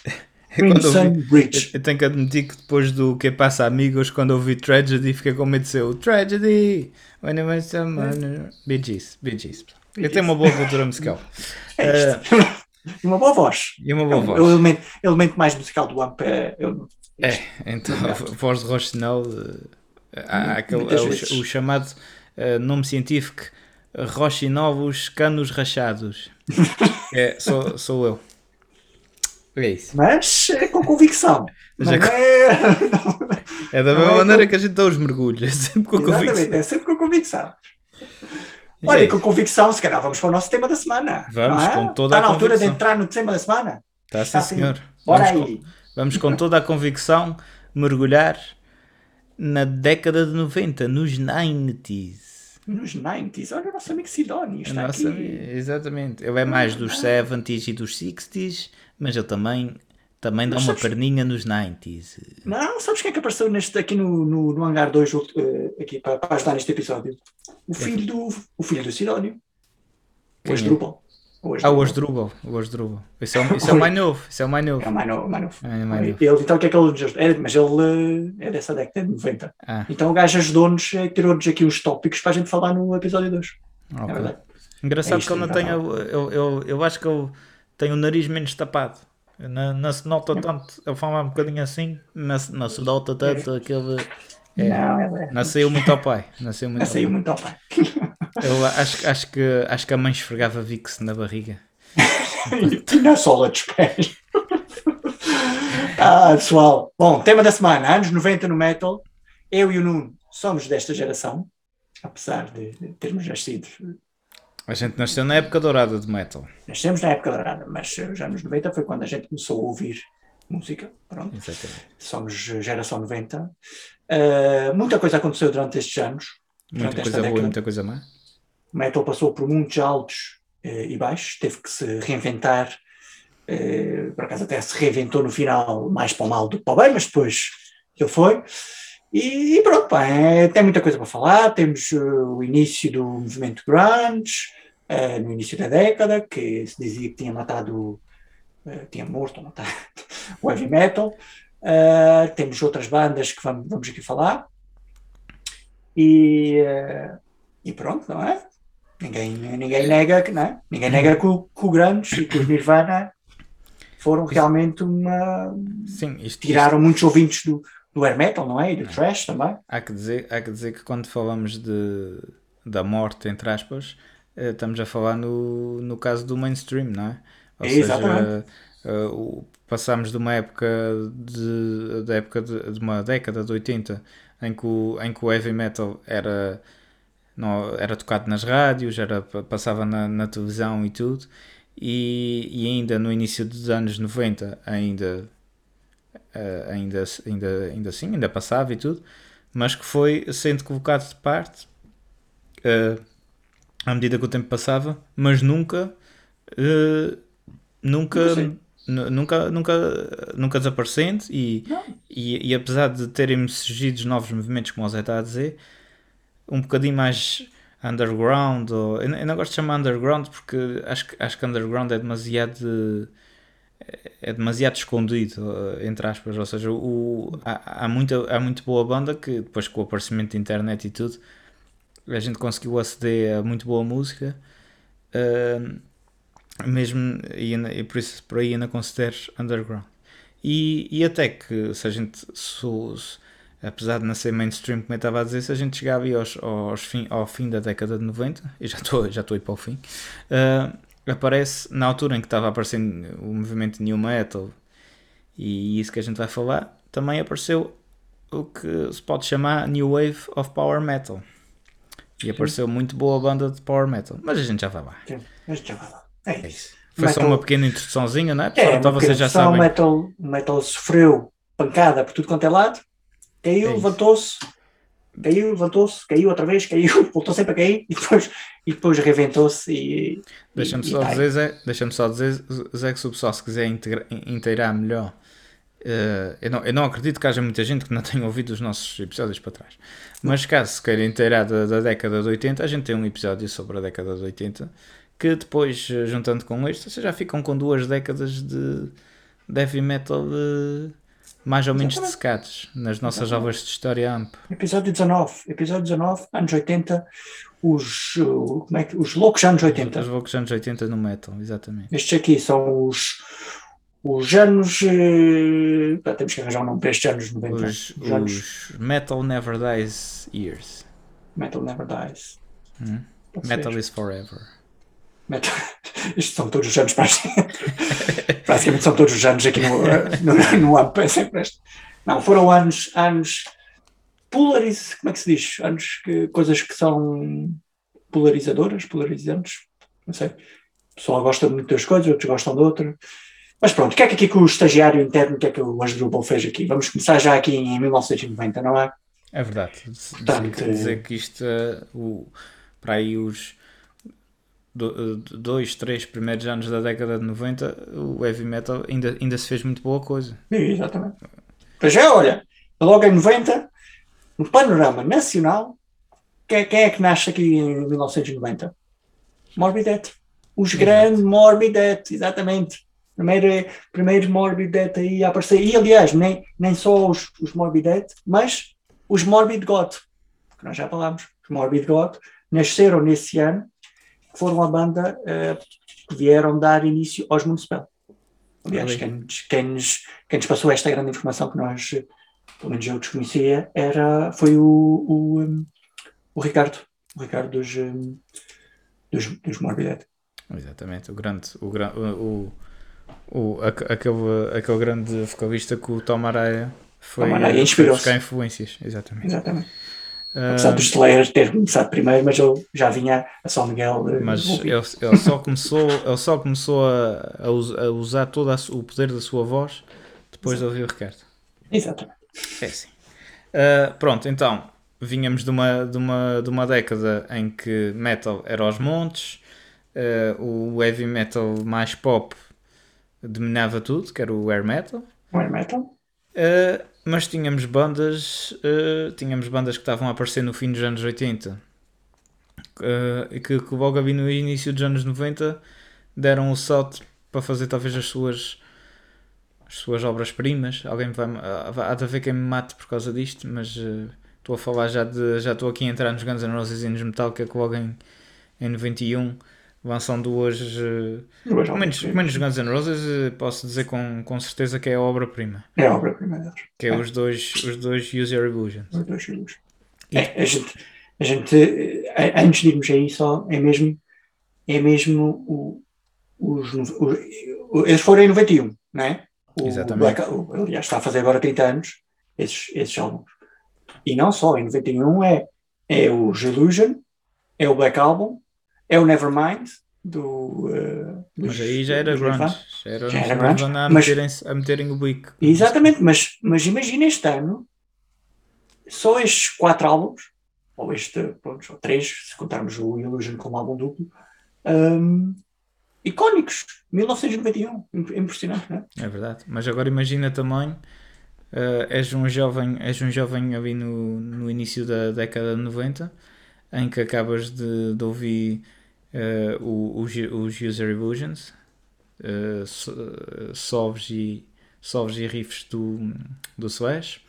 Crimson Bridge. eu tenho que admitir que depois do que passa amigos, quando eu vi Tragedy, fiquei com medo de ser o Tragedy. When I was someone... Bee Gees, Bee Gees. Eu tenho uma boa cultura musical. É. E uma boa voz. E uma É boa o, voz. o elemento, elemento mais musical do AMP é, eu- É, então, a voz de Rochinol, eh, há aquele, Muitas é o, o chamado eh, nome científico Rochinovos canos rachados. é, sou, sou eu. É isso. mas é com convicção. Não é com- é, É da mesma é maneira com- que a gente dá os mergulhos, é sempre com Exatamente, convicção. é sempre com convicção. É Olha, isso. com convicção, se calhar vamos para o nosso tema da semana. Vamos, é? com toda Está a na altura de entrar no tema da semana? Tá sim, Tá sim. senhor. Bora Vamos aí. com, vamos com toda a convicção mergulhar na década de 90, nos 90s. Nos 90s. Olha o nosso amigo Sidónio. Está Nossa, aqui. exatamente. Ele é mais dos 70s e dos 60s, mas ele também, também dá Mas uma sabes- perninha nos 90s. Não, sabes quem é que apareceu neste, aqui no, no, no Hangar 2 eh, aqui para, para ajudar neste episódio? O filho do, o filho do Sidónio. O Quem é? O Ah, o. Asdrubal. O Asdrubal. Isso é, o- isso é o mais novo. Isso é o mais novo. É o mais novo. mais novo. É mais novo. Ele, então, o que é que ele ajudou? É, mas ele é dessa década de 90. Ah, Então o gajo ajudou-nos, tirou-nos aqui uns tópicos para a gente falar no episódio 2. É ok. verdade. Engraçado É isto, que ele não tenha. Eu, eu, eu acho que ele tem o nariz menos tapado. Não, não se nota tanto. Ele fala um bocadinho assim, não, não se nota tanto aquele. É. Não, é. Nasceu muito ao pai. Nasceu muito Não ao muito ao pai. Eu acho, acho, que, acho que a mãe esfregava Vix na barriga. E na sola dos pés. ah, pessoal. Bom, tema da semana, anos 90 no metal. Eu e o Nuno somos desta geração, apesar de termos nascido. A gente nasceu na época dourada do metal. Nascemos na época dourada, mas os anos 90 foi quando a gente começou a ouvir música. Pronto, Exatamente. somos geração 90. Ah, muita coisa aconteceu durante estes anos. Muita durante coisa boa muita coisa má. O metal passou por muitos altos eh, e baixos, teve que se reinventar. eh, por acaso até se reinventou no final, mais para o mal do que para o bem, mas depois ele foi. E, e pronto, pá, é, tem muita coisa para falar. Temos o início do movimento grunge, no início da década, que se dizia que tinha matado, tinha morto ou matado o heavy metal. Eh, temos outras bandas que vamos, vamos aqui falar. E, eh, e pronto, não é? Ninguém, ninguém nega que, não é? Ninguém nega que o, que o Grunge e que os Nirvana foram realmente uma. Sim, isto, tiraram muitos ouvintes do, do air metal, não é? E do trash também. Há que, dizer, há que dizer que quando falamos de, da morte, entre aspas, eh, estamos a falar no, no caso do mainstream, não é? Ou Exatamente. Passámos de uma época de, da época de, de uma década de 80 em que o, em que o heavy metal era, não, era tocado nas rádios, era, passava na, na televisão e tudo, e, e ainda no início dos anos 90 ainda eh, ainda, ainda, ainda assim, ainda passava e tudo, mas que foi sendo colocado de parte eh, à medida que o tempo passava, mas nunca, eh, nunca. Nu- nunca, nunca, nunca desaparecendo e, e, e apesar de terem surgido novos movimentos, como o Zé está a dizer, um bocadinho mais underground, ou, eu, não- eu não gosto de chamar underground porque acho, que- acho que underground é demasiado é demasiado escondido, entre aspas, ou seja, o, há, há, muita, há muito boa banda que depois com o aparecimento da internet e tudo, a gente conseguiu aceder a muito boa música, eh, mesmo, e, e por isso por aí ainda considero underground. E, e até que se a gente, se, apesar de não ser mainstream, como eu estava a dizer, se a gente chegava aos, aos fim, ao fim da década de 90, e já estou já estou a ir para o fim, eh, aparece na altura em que estava aparecendo o movimento New Metal e isso que a gente vai falar, também apareceu o que se pode chamar New Wave of Power Metal. E apareceu muito boa banda de Power Metal, mas a gente já vai lá. Sim, já vai lá. É É isso. Foi só Metal- uma pequena introduçãozinha, não é? Pessoal, É, então vocês já só O sabem. metal, metal sofreu pancada por tudo quanto é lado, caiu, É levantou-se, caiu, levantou-se, caiu outra vez, caiu, voltou sempre a cair e depois, e depois reventou-se e. Deixa-me só tá dizer, Zé, deixa-me só dizer, Zé, que se o pessoal se quiser integra- inteirar melhor, eh, eu, não, eu não acredito que haja muita gente que não tenha ouvido os nossos episódios para trás. Mas caso se queira inteirar da, da década de 80, a gente tem um episódio sobre a década de 80, que depois, eh, juntando com este, vocês já ficam com duas décadas de, de heavy metal eh, mais ou menos dessecados nas nossas Exatamente. aulas de história AMP. Episódio 19, episódio 19, anos 80, os, uh, como é que, os loucos anos 80. Os loucos anos 80 no metal, exatamente. Estes aqui são os, os anos. eh, temos que arranjar um nome para estes anos 90. Os, Os, anos os Metal Never Dies Years. Metal Never Dies. Hum? Metal is Forever. Estes são todos os anos para Praticamente são todos os anos aqui no, no, no AMP, é sempre este. Não, foram anos, anos polariz, como é que se diz? Anos que coisas que são polarizadoras, polarizantes, não sei. O pessoal gosta muito das coisas, outros gostam de outra. Mas pronto, o que é que aqui que o estagiário interno, o que é que o Asdrubal fez aqui? Vamos começar já aqui em 1990, não é? É verdade. Dizer, Portanto, que- dizer que isto, eh, o, para aí os do- dois, três primeiros anos da década de 90, o heavy metal ainda, ainda se fez muito boa coisa. Exatamente. Para já, olha, logo em 90, no panorama nacional, quem, quem é que nasce aqui em 1990? Morbidette. Os grandes Morbidette, exatamente. Primeiro, primeiro Morbidette aí a aparecer. E aliás, nem, nem só os, os Morbidette, mas os Morbid God, que nós já falámos. Os Morbid God nasceram nesse ano, que foram a banda eh, que vieram dar início aos Municipal. Aliás, Ali. quem, nos- quem, nos, quem nos passou esta grande informação que nós, eh, pelo menos eu desconhecia, era, foi o, o, um, o Ricardo. O Ricardo dos, um, dos, dos. Exatamente, o grande, o, o, o, o, aque- aquele, aquele grande vocalista que o Tom Araya foi, Tom Araya inspirou-se. buscar influências, exatamente. Exatamente. Apesar do Slayer ter começado primeiro, mas ele já vinha a São Miguel. mas ele, ele só começou, ele só começou a, a, us- a usar todo a o poder da sua voz depois de ouvir o Ricardo. Exatamente. É assim. Ah, pronto, então, vinhamos de uma, de, uma, de uma década em que metal era aos montes, ah, o heavy metal mais pop dominava tudo, que era o air metal. O Air Metal. Uh, mas tínhamos bandas uh, tínhamos bandas que estavam a aparecer no fim dos anos 80 uh, e que, que logo ali no início dos anos 90 deram o salto para fazer talvez as suas as suas obras-primas. Alguém vai há há de haver quem me mate por causa disto mas uh, estou a falar já de já estou aqui a entrar nos Guns N' Roses e nos Metallica que logo em, em 91 lançam duas uh, pelo menos, pelo menos Guns N' Roses uh, posso dizer com, com certeza que é a obra-prima É a obra-prima deles. que é os dois, os dois User Illusions. Os dois filhos. É, a gente, a gente eh, antes de irmos aí só, é mesmo, é mesmo o, os, o- o- eles foram em 91, não é? O Exatamente. Black, o, aliás, está a fazer agora 30 anos, esses, esses álbuns. E não só, em 91 é, é o Illusion, é o Black Album, é o Nevermind, do. eh, dos- Mas aí já era grunge. Nirvana. Já era, Já era grunge, a, mas- meterem, a meterem o bico. Exatamente, mas, mas imagina este ano, só estes quatro álbuns, ou este, pronto, ou três, se contarmos o Illusion como álbum duplo, hum, icónicos, 1991, Im- impressionante, não é? É verdade. Mas agora imagina também, eh, és um jovem, és um jovem ali no, no início da década de 90, em que acabas de, de ouvir eh, o- os, User Illusions, eh, so- solves e, solves e riffs do, do Slash,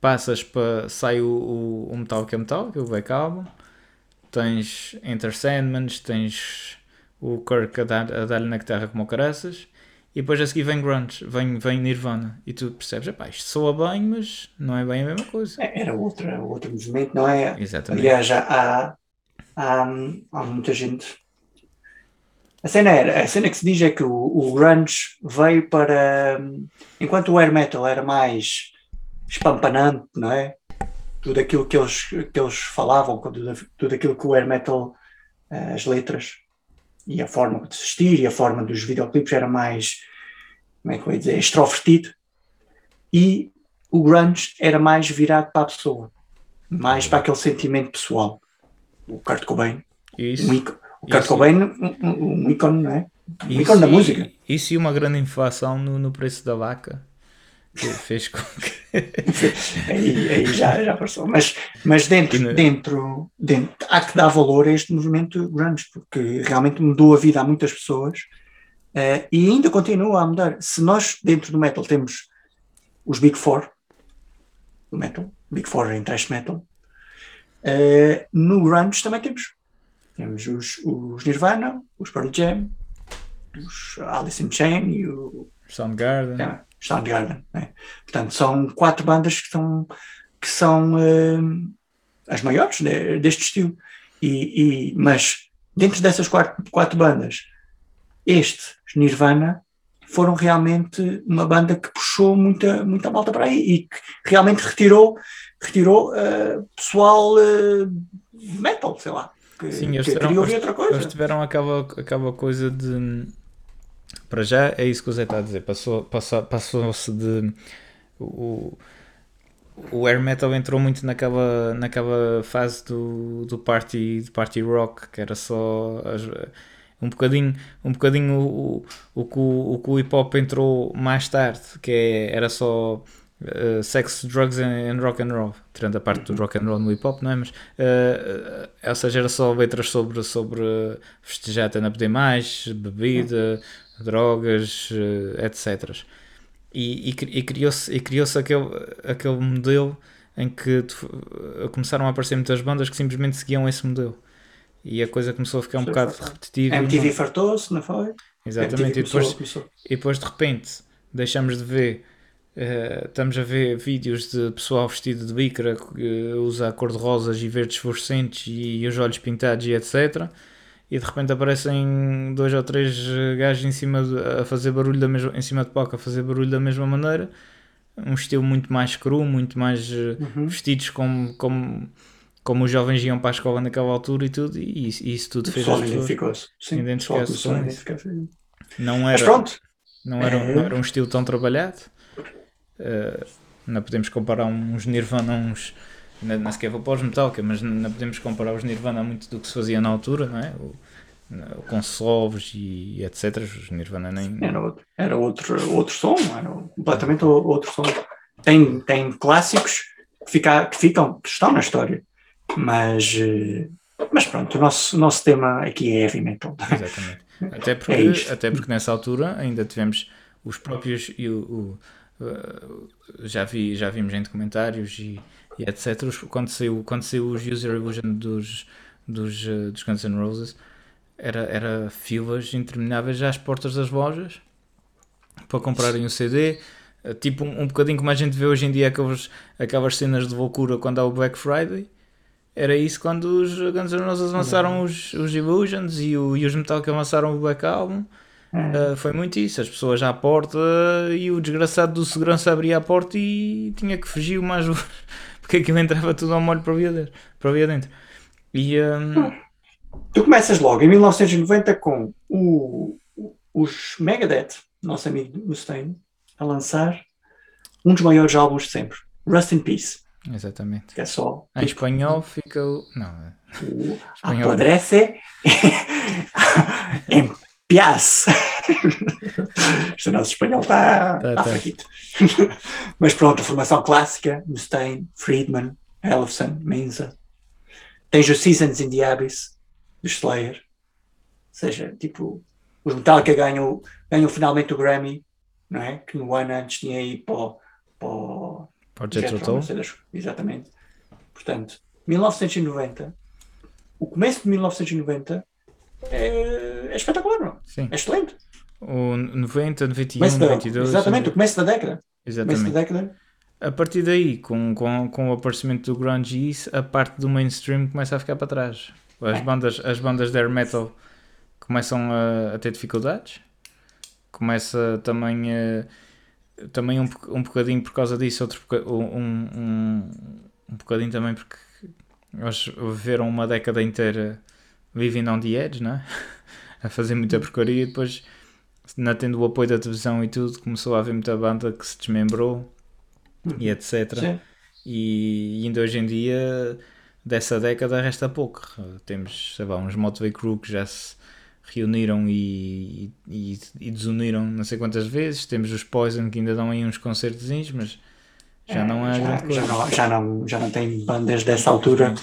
passas para, sai o, o, o Metallica Metallica, o Black Album, tens Enter Sandmans, tens o Kirk a dar- dar-lhe na guitarra como caraças, e depois a seguir vem Grunge, vem, vem Nirvana, e tu percebes, epá, isto soa bem, mas não é bem a mesma coisa. É, Era outra, outro movimento, não é? Exatamente. Aliás, há, há, há muita gente. A cena, era, a cena que se diz é que o, o grunge veio para. Enquanto o air metal era mais espampanante, não é? Tudo aquilo que eles, que eles falavam, tudo, tudo aquilo que o air metal, eh, as letras e a forma de se vestir e a forma dos videoclipes era mais, como é que eu ia dizer, extrovertido. E o grunge era mais virado para a pessoa, mais para aquele sentimento pessoal. O Kurt Cobain, Isso, um ícone, o Kurt Isso. Cobain, um, um- um ícone, não é? Um isso ícone da música. Isso e uma grande inflação no, no preço da vaca, que fez com que... aí, aí já, já passou. Mas, mas dentro, dentro, dentro, há que dar valor a este movimento grunge, porque realmente mudou a vida a muitas pessoas eh, e ainda continua a mudar. Se nós, dentro do metal, temos os Big Four do metal, Big Four em thrash metal, eh, no grunge também temos. Temos os, os Nirvana, os Pearl Jam, os Alice in Chains e o Soundgarden. é, Soundgarden. Né? Portanto, são quatro bandas que, são que são hum, as maiores de- deste estilo. E, e- mas dentro dessas quatro, quatro bandas, este, Nirvana, foram realmente uma banda que puxou muita, muita malta para aí e que realmente retirou, retirou eh, pessoal eh, metal, sei lá, que, Sim, eles que outra coisa. Eles tiveram aquela, aquela coisa de. Para já é isso que o Zé está a dizer. Passou- passou- Passou-se de. O, o air metal entrou muito naquela, naquela fase do, do, party, do party rock, que era só as, um bocadinho, um bocadinho o, o, o, o que o hip hop entrou mais tarde, que é, era só Uh, sex, drugs and, and, rock and roll, tirando a parte do rock and roll no hip hop, não é? Mas, uh, uh, ou seja, era só letras sobre, sobre festejar até não poder mais, bebida, drogas, etc. E, e, e criou-se criou aquele, aquele modelo em que começaram a aparecer muitas bandas que simplesmente seguiam esse modelo. E a coisa começou a ficar um Sim, bocado repetitiva. MTV fartou-se, não foi? Exatamente, e depois, e depois de repente deixamos de ver Uh, estamos a ver vídeos de pessoal vestido de bicra que usa cor de rosas e verdes fluorescentes e, e, os olhos pintados e etc. E de repente aparecem dois ou três gajos em cima de, a fazer barulho da mesma, em cima de palco a fazer barulho da mesma maneira. Um estilo muito mais cru, muito mais eh, uhum. vestidos como, como, como os jovens iam para a escola naquela altura e tudo. E isso, e isso tudo fez as pessoas identificar-se Não era, não, era, é. não era um estilo tão trabalhado Uh, não podemos comparar uns Nirvana, uns. Não, não sequer vou para os Metallica, mas não podemos comparar os Nirvana muito do que se fazia na altura, não é? O, com solos e etc. Os Nirvana nem. Era outro, era outro, outro som, era completamente outro som. Tem, tem clássicos que, fica, que ficam, que estão na história, mas, eh, mas pronto, o nosso, nosso tema aqui é heavy metal. Exatamente. Até porque, é até porque nessa altura ainda tivemos os próprios. E o, o já, vi, já vimos em documentários e, e etc. Quando saiu, quando saiu os User Illusion dos, dos, uh, dos Guns N' Roses, era, era filas intermináveis às portas das lojas para comprarem o CD. Uh, tipo um, um bocadinho como a gente vê hoje em dia aquelas, aquelas cenas de loucura quando há o Black Friday. Era isso quando os Guns N' Roses lançaram os, os Illusions e, o, e os Metallica lançaram o Black Album. Uh, foi muito isso, as pessoas à porta e o desgraçado do segurança abria a porta e tinha que fugir o mais porque aquilo entrava tudo ao molho para via dentro. Para via dentro. E, um... Tu começas logo em 1990 com o, os Megadeth, nosso amigo Mustaine, a lançar um dos maiores álbuns de sempre, Rust in Peace. Exatamente. Que é só. Em tipo, espanhol fica o. Não. O espanhol... Apodrece em Pias. o nosso espanhol está tá, tá. tá Mas pronto, a formação clássica, Mustaine, Friedman, Ellefson, Menza. Tens o Seasons in the Abyss, do Slayer. Ou seja, tipo, os Metallica ganham, ganham finalmente o Grammy, não é? Que no ano antes tinha aí para, para, para o Exatamente. Portanto, 1990, o começo de 1990 é, é espetacular, não? Sim. É excelente. O 90, 91, da, 92. Exatamente, o começo da década. Exatamente. Começo da década. A partir daí, com, com, com o aparecimento do grunge e isso, a parte do mainstream começa a ficar para trás. As, é. bandas, as bandas de air metal começam a, a ter dificuldades. Começa também, a, também um, um bocadinho por causa disso, outro um, um, um bocadinho também porque eles viveram uma década inteira vivendo on the edge, não é? a fazer muita porcaria e depois, não tendo o apoio da televisão e tudo, começou a haver muita banda que se desmembrou e etc. Sim. E, ainda hoje em dia, dessa década, resta pouco. Temos, sei lá, uns Motley Crue que já se reuniram e, e, e, desuniram não sei quantas vezes. Temos os Poison que ainda dão aí uns concertozinhos, mas já não é, já, grande coisa. Já não, já, não, já não tem bandas dessa altura.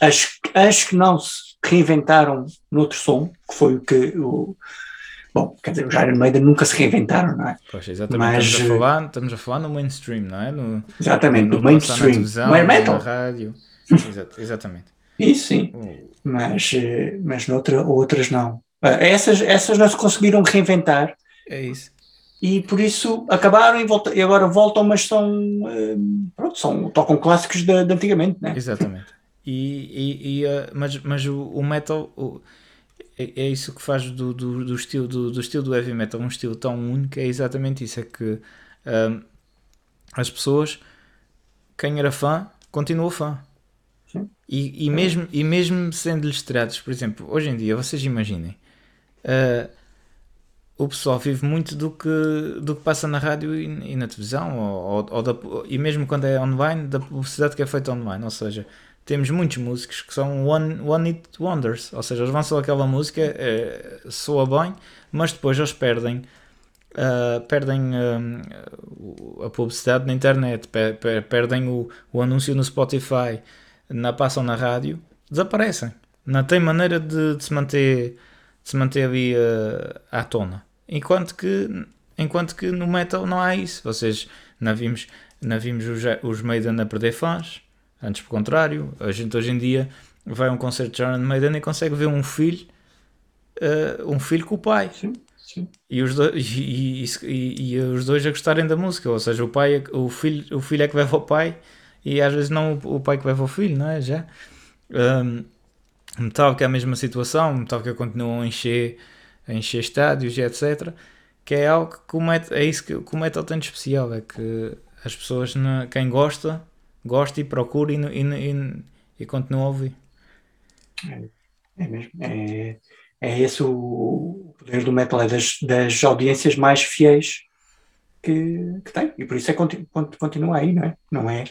Acho, acho que não se reinventaram noutro som, que foi o que o. Bom, quer dizer, os Iron Maiden nunca se reinventaram, não é? Pois, exatamente. Mas, estamos, a eh, falar, estamos a falar no mainstream, não é? No, exatamente, no, no mainstream. No air metal. Na rádio. exatamente. Isso sim. Oh. Mas, eh, mas noutra, outras não. Eh, essas, essas não se conseguiram reinventar. É isso. E por isso acabaram e, volta, e agora voltam, mas são, pronto, são, tocam clássicos de, de antigamente, né? Exatamente. E, e, e uh, mas, mas o, o metal o, é, é, isso que faz do, do, do, estilo, do, do estilo do heavy metal um estilo tão único, é exatamente isso, é que uh, as pessoas, quem era fã, continua fã. E, e, mesmo, e mesmo sendo-lhes tirados, por exemplo, hoje em dia, vocês imaginem, uh, o pessoal vive muito do que, do que passa na rádio e, e na televisão, ou, ou da, e mesmo quando é online, da publicidade que é feita online. Ou seja, temos muitos músicos que são one, one wonders, ou seja, eles lançam aquela música, é, soa bem, mas depois eles perdem. Uh, perdem uh, a publicidade na internet, per, per, perdem o, o anúncio no Spotify, na, passam na rádio, desaparecem. Não tem maneira de, de se manter de se manter ali uh, à tona. Enquanto que, enquanto que no metal não há isso. Vocês não vimos, não vimos os, os Maiden a perder fãs, antes pelo contrário. A gente hoje em dia vai a um concerto de Iron Maiden e consegue ver um filho, uh, um filho com o pai. Sim, sim. E os, dois, e, e, e, os dois a gostarem da música, ou seja, o pai, o filho, o filho é que leva o pai e às vezes não o pai que leva o filho, não é? Já. Um, Metallica é a mesma situação, Metallica continuam a encher, a encher estádios e etc. Que é algo que o é isso que, que o metal tem de especial, é que as pessoas, quem gosta, gosta e procura e, e, e, e continua a ouvir. É, é mesmo. É, é esse o poder do metal, é das, das audiências mais fiéis que, que tem. E por isso é continua aí, não é? Não é,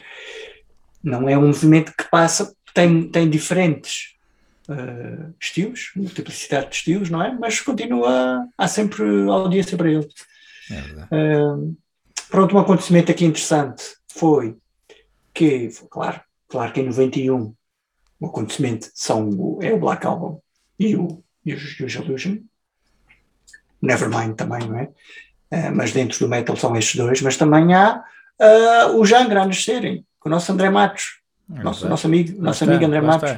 não é um movimento que passa, tem, tem diferentes uh, estilos, multiplicidade de estilos, não é? Mas continua, há sempre audiência para ele. É uh, pronto, um acontecimento aqui interessante foi que, claro, claro que em 91 o acontecimento são o, é o Black Album e o, e o Use Illusion. Nevermind também, não é? Uh, mas dentro do metal são estes dois, mas também há uh, o Jangra a nascerem, com o nosso André Matos, é nosso, nosso amigo, nosso amigo André Matos,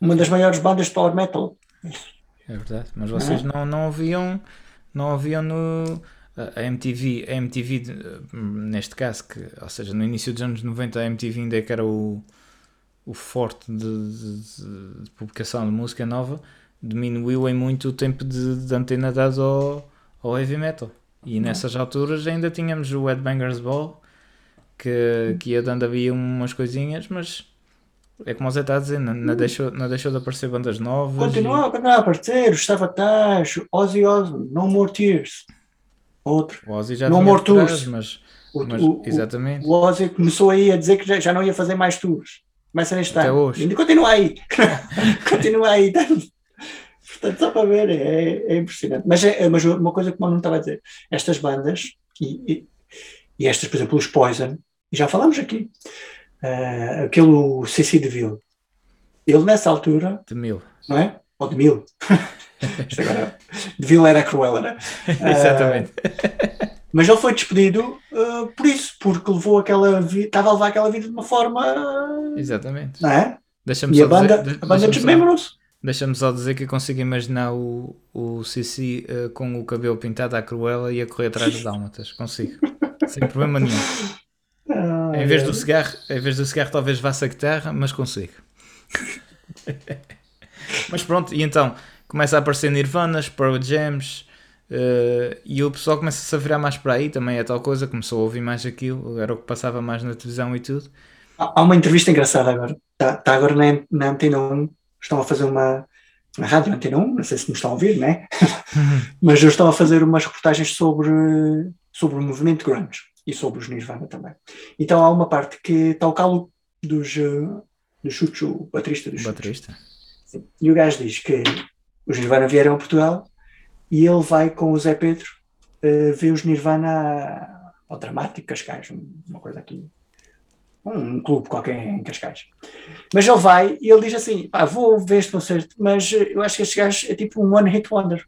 uma das maiores bandas de power metal. É verdade, mas vocês não, não, não ouviam, não ouviam no a MTV, a MTV neste caso, que, ou seja, no início dos anos 90 a MTV ainda é que era o, o forte de, de, de publicação de música nova, diminuiu em muito o tempo de, de antena dado ao, ao heavy metal. E nessas alturas ainda tínhamos o Headbangers Ball, que, que ia dando havia umas coisinhas, mas é como o Zé está a dizer, não, não, deixou, não deixou de aparecer bandas novas. Continua, e... a aparecer, o Savatage, Ozzy Osbourne, No More Tears. Outro. O Ozzy já no More Tours. Mas, o, mas o, exatamente. O, o Ozzy começou aí a dizer que já, já não ia fazer mais tours. Começa neste Até ano. hoje. E continua aí. continua aí. Portanto, só para ver, é, é impressionante. Mas, é, mas uma coisa que o Mano estava a dizer, estas bandas, e, e, e estas, por exemplo, os Poison, e já falámos aqui, uh, aquele CC de Ville. Ele nessa altura. De mil. Não é? Ou de mil. agora, de Ville era cruel, era. Exatamente. Uh, mas ele foi despedido uh, por isso, porque levou aquela vida, estava a levar aquela vida de uma forma. Exatamente. Não é? Deixa-me e a banda, dizer, a banda desmembrou-se. Deixa-me só dizer que eu consigo imaginar o, o Cici uh, com o cabelo pintado à cruela e a correr atrás dos dálmatas. Consigo. Sem problema nenhum. Ah, Em vez é. do cigarro, em vez do cigarro talvez vá-se a guitarra, mas consigo. mas pronto, e então começa a aparecer Nirvanas, Pearl Jams eh, e o pessoal começa-se a virar mais para aí, também é tal coisa, começou a ouvir mais aquilo, era o que passava mais na televisão e tudo. Há uma entrevista engraçada agora. Está tá agora na, na Antena 1. Estão a fazer uma. Na rádio Antena 1, não sei se me estão a ouvir, né? Mas eu estava a fazer umas reportagens sobre, sobre o movimento grunge e sobre os Nirvana também. Então há uma parte que está o calo dos, uh, do Chucho, o baterista dos Chucho. Baterista. E o gajo diz que os Nirvana vieram a Portugal e ele vai com o Zé Pedro uh, ver os Nirvana ao Dramático Cascais, uma coisa aqui. Um clube qualquer em Cascais. Mas ele vai e ele diz assim: pá, vou ver este concerto, mas uh, eu acho que este gajo é tipo um one hit wonder.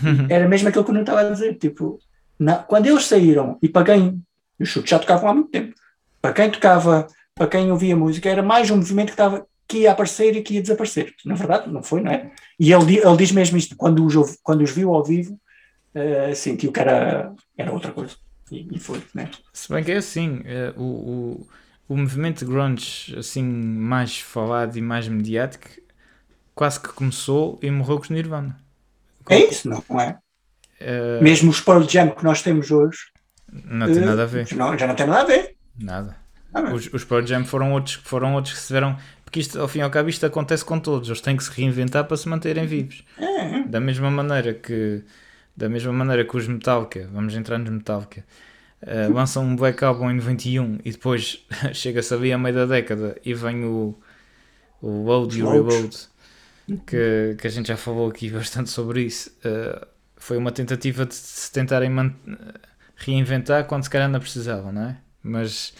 Era mesmo aquilo que eu não estava a dizer. Tipo, na, quando eles saíram, e para quem. Os chutes já tocavam há muito tempo. Para quem tocava, para quem ouvia música, era mais um movimento que, estava, que ia aparecer e que ia desaparecer. Na verdade, não foi, não é? E ele, ele diz mesmo isto: quando os, quando os viu ao vivo, eh, sentiu que era, era outra coisa. E, e foi, né? Se bem que é assim, eh, o, o, o movimento de grunge assim mais falado e mais mediático quase que começou e morreu com os Nirvana. É isso, não é? Eh, Mesmo os Pearl Jam que nós temos hoje, não tem nada a ver. Não, já não tem nada a ver. Nada. Ah, Os, os Pearl Jam foram outros, foram outros que se tiveram. Porque isto, ao fim e ao cabo, isto acontece com todos. Eles têm que se reinventar para se manterem vivos. É, Da mesma maneira que, da mesma maneira que os Metallica, vamos entrar nos Metallica, uh, lançam um Black Album em 91 e depois chega-se ali a meio da década e vem o, o Load e o Reload, que, que a gente já falou aqui bastante sobre isso. Uh, foi uma tentativa de se tentarem reinventar quando se calhar não precisavam, não é? Mas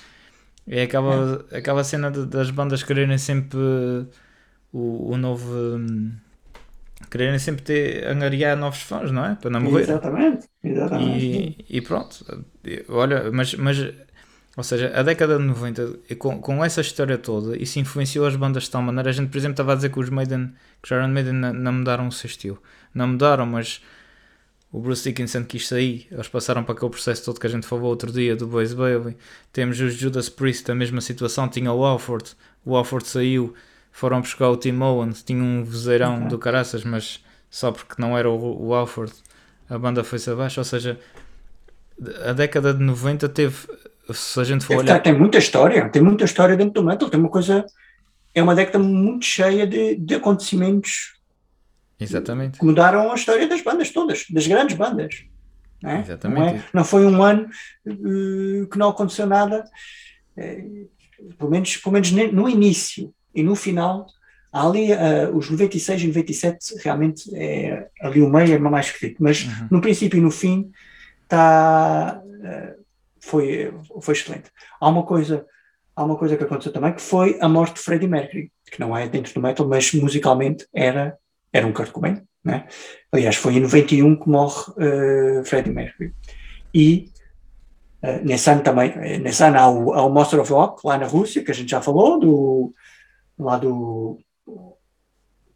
é aquela, é. aquela cena de, das bandas quererem sempre o, o novo. Um, quererem sempre ter, angariar novos fãs, não é? Para não morrer. Exatamente, exatamente. E, e pronto, olha, mas, mas ou seja, a década de 90, com, com essa história toda, isso influenciou as bandas de tal maneira. A gente, por exemplo, estava a dizer que os Maiden, que os Iron Maiden não, não mudaram o seu estilo. Não mudaram, mas o Bruce Dickinson quis sair, eles passaram para aquele processo todo que a gente falou outro dia do Boys Bailey. Temos os Judas Priest, a mesma situação, tinha o Alford, o Alford saiu, foram buscar o Tim Owen, tinha um vozeirão okay. do caraças, mas só porque não era o, o Alford, a banda foi-se abaixo. Ou seja, a década de 90 teve, se a gente for olhar. Tem muita história, tem muita história dentro do metal, tem uma coisa. É uma década muito cheia de, de acontecimentos Exatamente. mudaram a história das bandas todas, das grandes bandas. Não é? Exatamente. Não, é? não, foi um ano uh, que não aconteceu nada, uh, pelo, menos, pelo menos no início e no final. Ali, uh, os 96 e 97, realmente, é, ali o meio é mais esquisito, mas uhum. no princípio e no fim, tá, foi, foi excelente. Há uma coisa há uma coisa que aconteceu também que foi a morte de Freddie Mercury, que não é dentro do metal, mas musicalmente era era um Kurt Cobain, né? Aliás, foi em 91 que morre uh, Freddie Mercury. E uh, nesse ano também, eh, nesse ano há o, há o Monster of Rock, lá na Rússia, que a gente já falou, do, lá do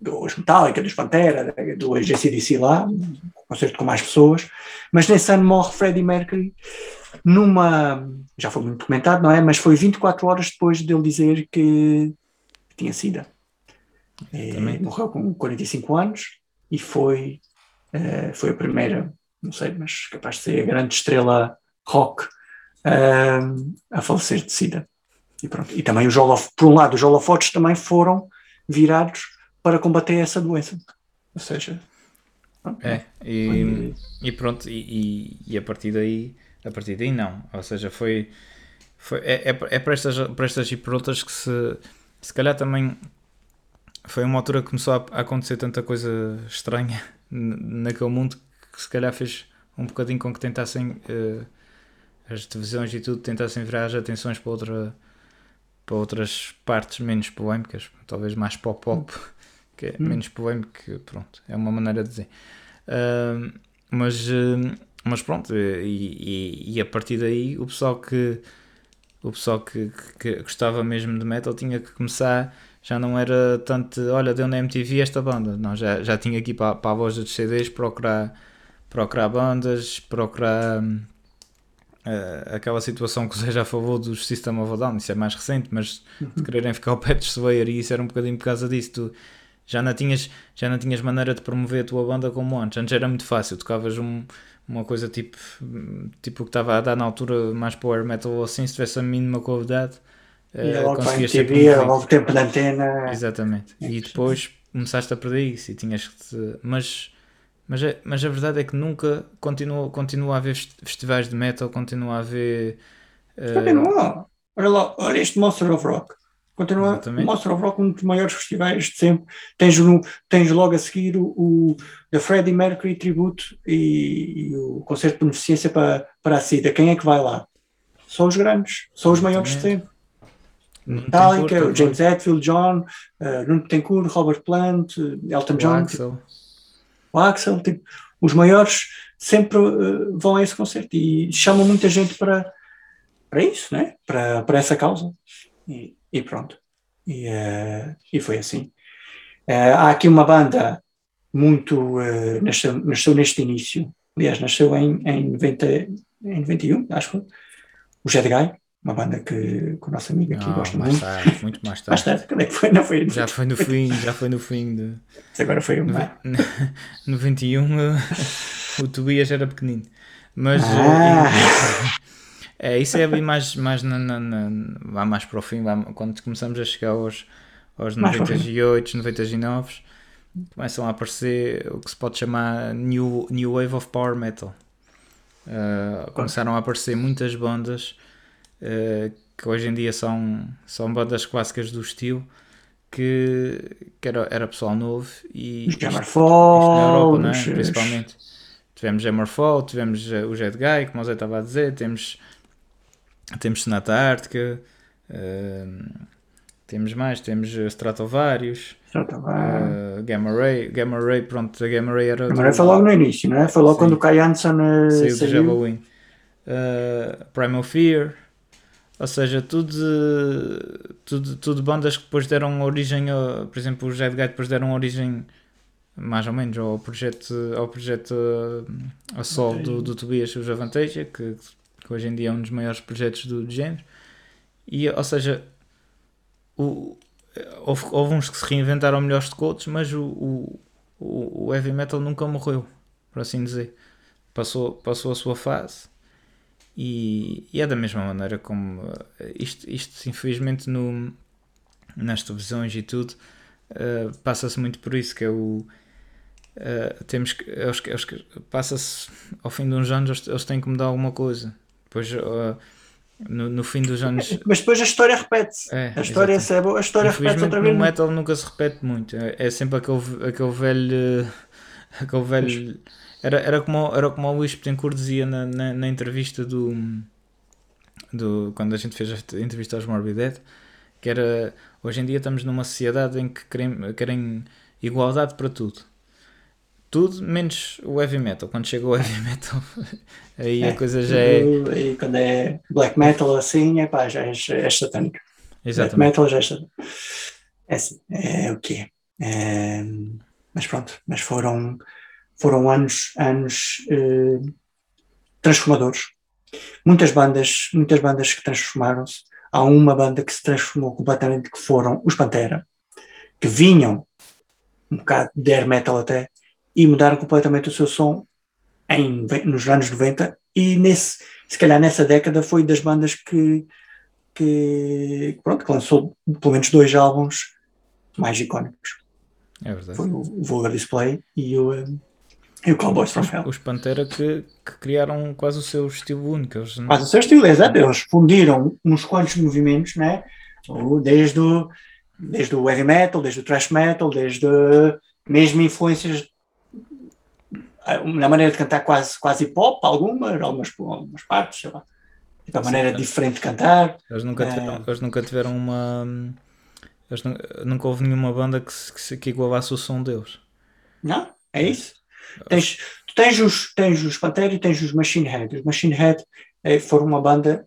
dos Metallica, dos Pantera, do AGCDC lá, um concerto com mais pessoas, mas nesse ano morre Freddie Mercury numa, já foi muito comentado, não é? Mas foi 24 horas depois dele dizer que tinha SIDA. É, morreu com 45 anos e foi, uh, foi a primeira, não sei, mas capaz de ser a grande estrela rock uh, a falecer de SIDA. E, pronto. e também os holofotes, por um lado, os holofotes também foram virados para combater essa doença. Ou seja, pronto, é, e, e pronto, e, e, a partir daí, a partir daí não. Ou seja, foi, foi é, é, é para, estas, para estas e por outras que se, se calhar também foi uma altura que começou a acontecer tanta coisa estranha naquele mundo que se calhar fez um bocadinho com que tentassem uh, as televisões e tudo tentassem virar as atenções para outra para outras partes menos polémicas, talvez mais pop-pop, que é hum. menos polémico, pronto, é uma maneira de dizer. Uh, mas, uh, mas pronto, e, e, e, a partir daí o pessoal que o pessoal que, que, que gostava mesmo de metal tinha que começar já não era tanto, olha, deu na MTV esta banda. Não, já, já tinha aqui para, para a loja de CDs procurar, procurar bandas, procurar uh, aquela situação que você já falou dos System of a Down. Isso é mais recente, mas de quererem ficar ao pé de Slayer e isso era um bocadinho por causa disso. Tu já não tinhas, já não tinhas maneira de promover a tua banda como antes. Antes era muito fácil, tocavas um, uma coisa tipo, tipo que estava a dar na altura mais power metal ou assim, se tivesse a mínima qualidade e uh, conseguias TV, logo tempo de antena. Exatamente. É e depois começaste a perder isso e tinhas que te... mas, mas, é, mas a verdade é que nunca continua, continua a haver festivais de metal, continua a haver. Uh... Continua. Olha lá, olha este Monster of Rock. Continua Exatamente. Monster of Rock, um dos maiores festivais de sempre. Tens, no, tens logo a seguir o, o The Freddie Mercury Tributo e, e, o concerto de beneficência para, para a SIDA. Quem é que vai lá? São os grandes, são os maiores de sempre. Metallica, o James Hetfield, John, uh, Nuno Betancourt, Robert Plant, Elton o John. Axel. Tipo, o Axel, tipo, os maiores sempre uh, vão a esse concerto e chamam muita gente para, para isso, né? para, para essa causa. E, e pronto. E, uh, e foi assim. há aqui uma banda muito. nasceu, nasceu neste início, aliás, nasceu em, em, 90, em 91, acho que o Jed Guy uma banda que, que o nosso amigo aqui Não, gosta mais muito. Tarde, muito mais tarde. mais tarde, quando é que foi? Não foi já foi no fim, já foi no fim de. Agora foi uma. No, no 21 o Tobias era pequenino. Mas ah. é, isso é ali mais, mais, na, na, na, vai mais para o fim, vai, quando começamos a chegar aos, aos 98, 99. começam a aparecer o que se pode chamar New, new Wave of Power Metal. Uh, começaram a aparecer muitas bandas uh, que hoje em dia são, são bandas clássicas do estilo que, que era, era pessoal novo e Os não é? os- principalmente. Tivemos Hammerfall, tivemos eh, o Jet Guy, como o Zé estava a dizer, temos, temos Sonata Ártica, eh, temos mais, temos eh, Stratovarius, eh, Gamma Ray, Gamma Ray, pronto, a Gamma Ray era Agora foi logo no início, não é? Foi logo quando o Kai Hansen eh, saiu do saiu. Javelin. Uh, Primal Fear, ou seja, tudo, tudo, tudo bandas que depois deram origem, a, por exemplo, os Red Guy depois deram origem mais ou menos ao projeto, ao projeto a sol do, do Tobias, os Avantasia, que, que hoje em dia é um dos maiores projetos do, do género. E, ou seja, o, houve, houve uns que se reinventaram melhores do que outros, mas o, o o heavy metal nunca morreu, por assim dizer. Passou, passou a sua fase e, e é da mesma maneira como eh, isto, isto infelizmente no, nas televisões e tudo eh, passa-se muito por isso que é o eh, temos que, eles, eles, passa-se ao fim de uns anos eles, eles têm que mudar alguma coisa depois eh, no, no fim dos anos Mas depois a história repete-se. é, A história, é boa, a história repete outra no vez. metal nunca se repete muito. É, é sempre aquele, aquele velho. Aquele velho. Era, era, como, era como o Luís Petencourt dizia na, na, na entrevista do, do. Quando a gente fez a entrevista aos Morbid Dead, que era. Hoje em dia estamos numa sociedade em que querem, querem igualdade para tudo. Tudo menos o heavy metal. Quando chega o heavy metal, aí É, a coisa já é. E quando é black metal assim, é pá, já é, é satânico. Black Exatamente. metal já é satânico. É assim, é o que é. Mas pronto, mas foram, foram anos, anos eh, transformadores. Muitas bandas, muitas bandas que transformaram-se. Há uma banda que se transformou completamente, que foram os Pantera, que vinham um bocado de air metal até, e mudaram completamente o seu som em, nos anos 90 e nesse, se calhar nessa década foi das bandas que, que, pronto, que lançou pelo menos dois álbuns mais icónicos. É verdade. Foi o Vulgar Display e o, um, e o Cowboys from Hell. Os Pantera que, que criaram quase o seu estilo único. Eles, Mas o seu estilo exato, eles fundiram uns quantos movimentos, né? Desde o, desde o heavy metal, desde o thrash metal, desde mesmo influências ah, na maneira de cantar quase, quase hip hop, algumas, algumas, algumas partes, sei lá. Tipo, a Sim, maneira é. diferente de cantar. Eles nunca É. tiveram, eles nunca tiveram uma. Eles nu- nunca houve nenhuma banda que, que, que igualasse o som deles. Não? É isso. Tens, tu tens os, tens os Pantera e tens os Machine Head. Os Machine Head eh, foram uma banda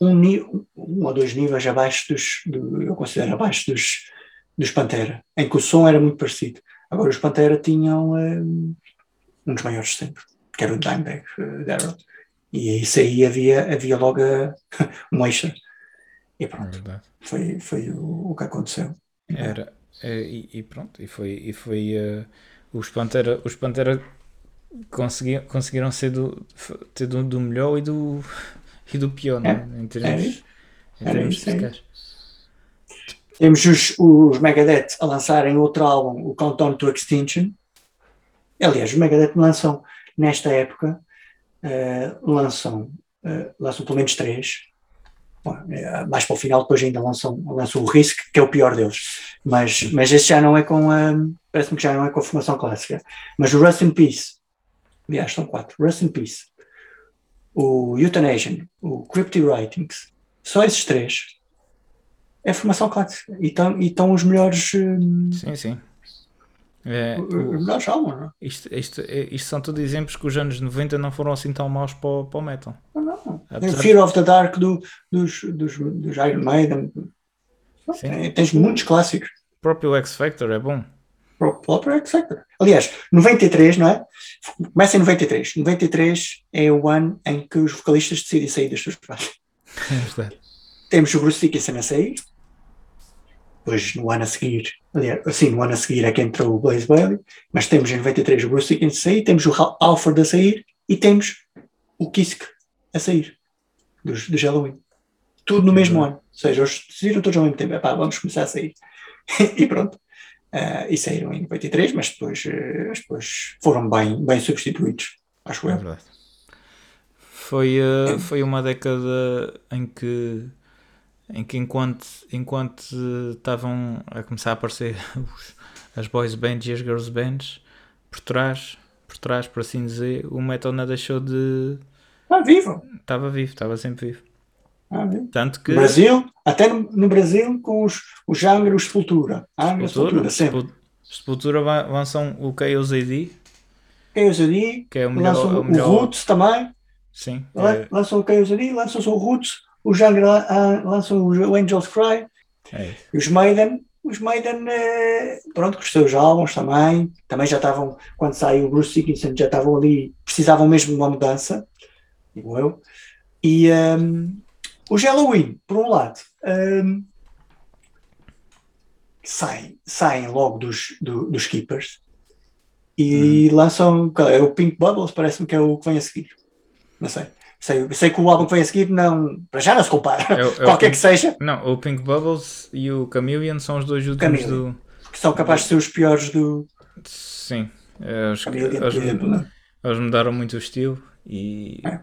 um, um ou dois níveis abaixo dos, do- eu considero abaixo dos, dos Pantera, em que o som era muito parecido. Agora os Pantera tinham eh, um dos maiores de sempre, que era o Dimebag eh, Darrell. E isso aí havia, havia logo um extra. E É pronto, verdade. foi, foi o, o que aconteceu. Era, é, e, e pronto, e foi, e foi eh, os Pantera, os Pantera conseguiam, conseguiram ser do, ter do, do melhor e do, e do pior, é? Em termos, É em termos isso, é musicais. Temos os, os Megadeth a lançarem outro álbum, o Countdown to Extinction. Aliás, os Megadeth lançam, nesta época, eh, lançam, eh, lançam pelo menos três. Bom, eh, mais para o final, depois ainda lançam, lançam o Risk, que é o pior deles. Mas, mas esse já não é com a. Parece-me que já não é com a formação clássica. Mas o Rust in Peace, aliás, são quatro: Rust in Peace, o Euthanasia, o Cryptic Writings, só esses três é formação clássica. E estão e estão os melhores, hum, Sim, sim. É, o- melhores álbuns, não é? isto, isto, isto são todos exemplos que os anos 90 não foram assim tão maus para, o- para o metal. Não, não. Apesar Fear of the Dark do, dos, dos, dos Iron Maiden. Tem- Tens muitos clássicos. O próprio X Factor é bom. Pro- próprio X Factor. Aliás, 93, não é? Começa em 93. 93 é o ano em que os vocalistas decidem sair das suas bandas. É. Temos o Bruce Dickinson a sair. Depois, no ano a seguir, aliás, assim, no ano a seguir é que entrou o Blaze Bailey. Mas temos em 93 o Bruce Dickinson a sair, temos o Alfred a sair e temos o Kisk a sair dos, dos Halloween. Tudo no mesmo ano. Ou seja, eles decidiram todos ao mesmo tempo. Epá, vamos começar a sair. e pronto. uh, e saíram em 93, mas depois, uh, depois foram bem, bem substituídos, acho É eu. verdade. Foi, uh, foi uma década em que, em que enquanto, enquanto estavam a começar a aparecer os, as boys bands e as girls bands, por trás, por trás, por assim dizer, o metal não deixou de. Ah, vivo! Estava vivo, estava sempre vivo. Ah. Tanto que. No Brasil, até no, no Brasil, com os, os Angra e os Sepultura. Angra e Sepultura, sempre. Sepul- Sepultura lançam o KOZD, KOZD, que é o melhor. lançam o melhor o Roots também, Sim, lan- é, lançam o KOZD, lançam o Roots, os Angra ah, lançam o Angels Cry, é e os Maiden, os Maiden, eh, pronto, com os seus álbuns também, também já estavam, quando saiu o Bruce Dickinson, já estavam ali, precisavam mesmo de uma mudança, digo eu, e ehm, os Halloween, por um lado, ehm, saem, saem logo dos, do- dos Keepers e lançam, qual é o Pink Bubbles, parece-me que é o que vem a seguir, não sei. Sei, sei que o álbum que vem a seguir não, para já não se compara, É é qualquer Pink- que seja, Não, o Pink Bubbles e o Chameleon são os dois últimos Chameleon. do. que são capazes de ser os piores do Sim. é, eles, por exemplo, né? eles mudaram muito o estilo e. É.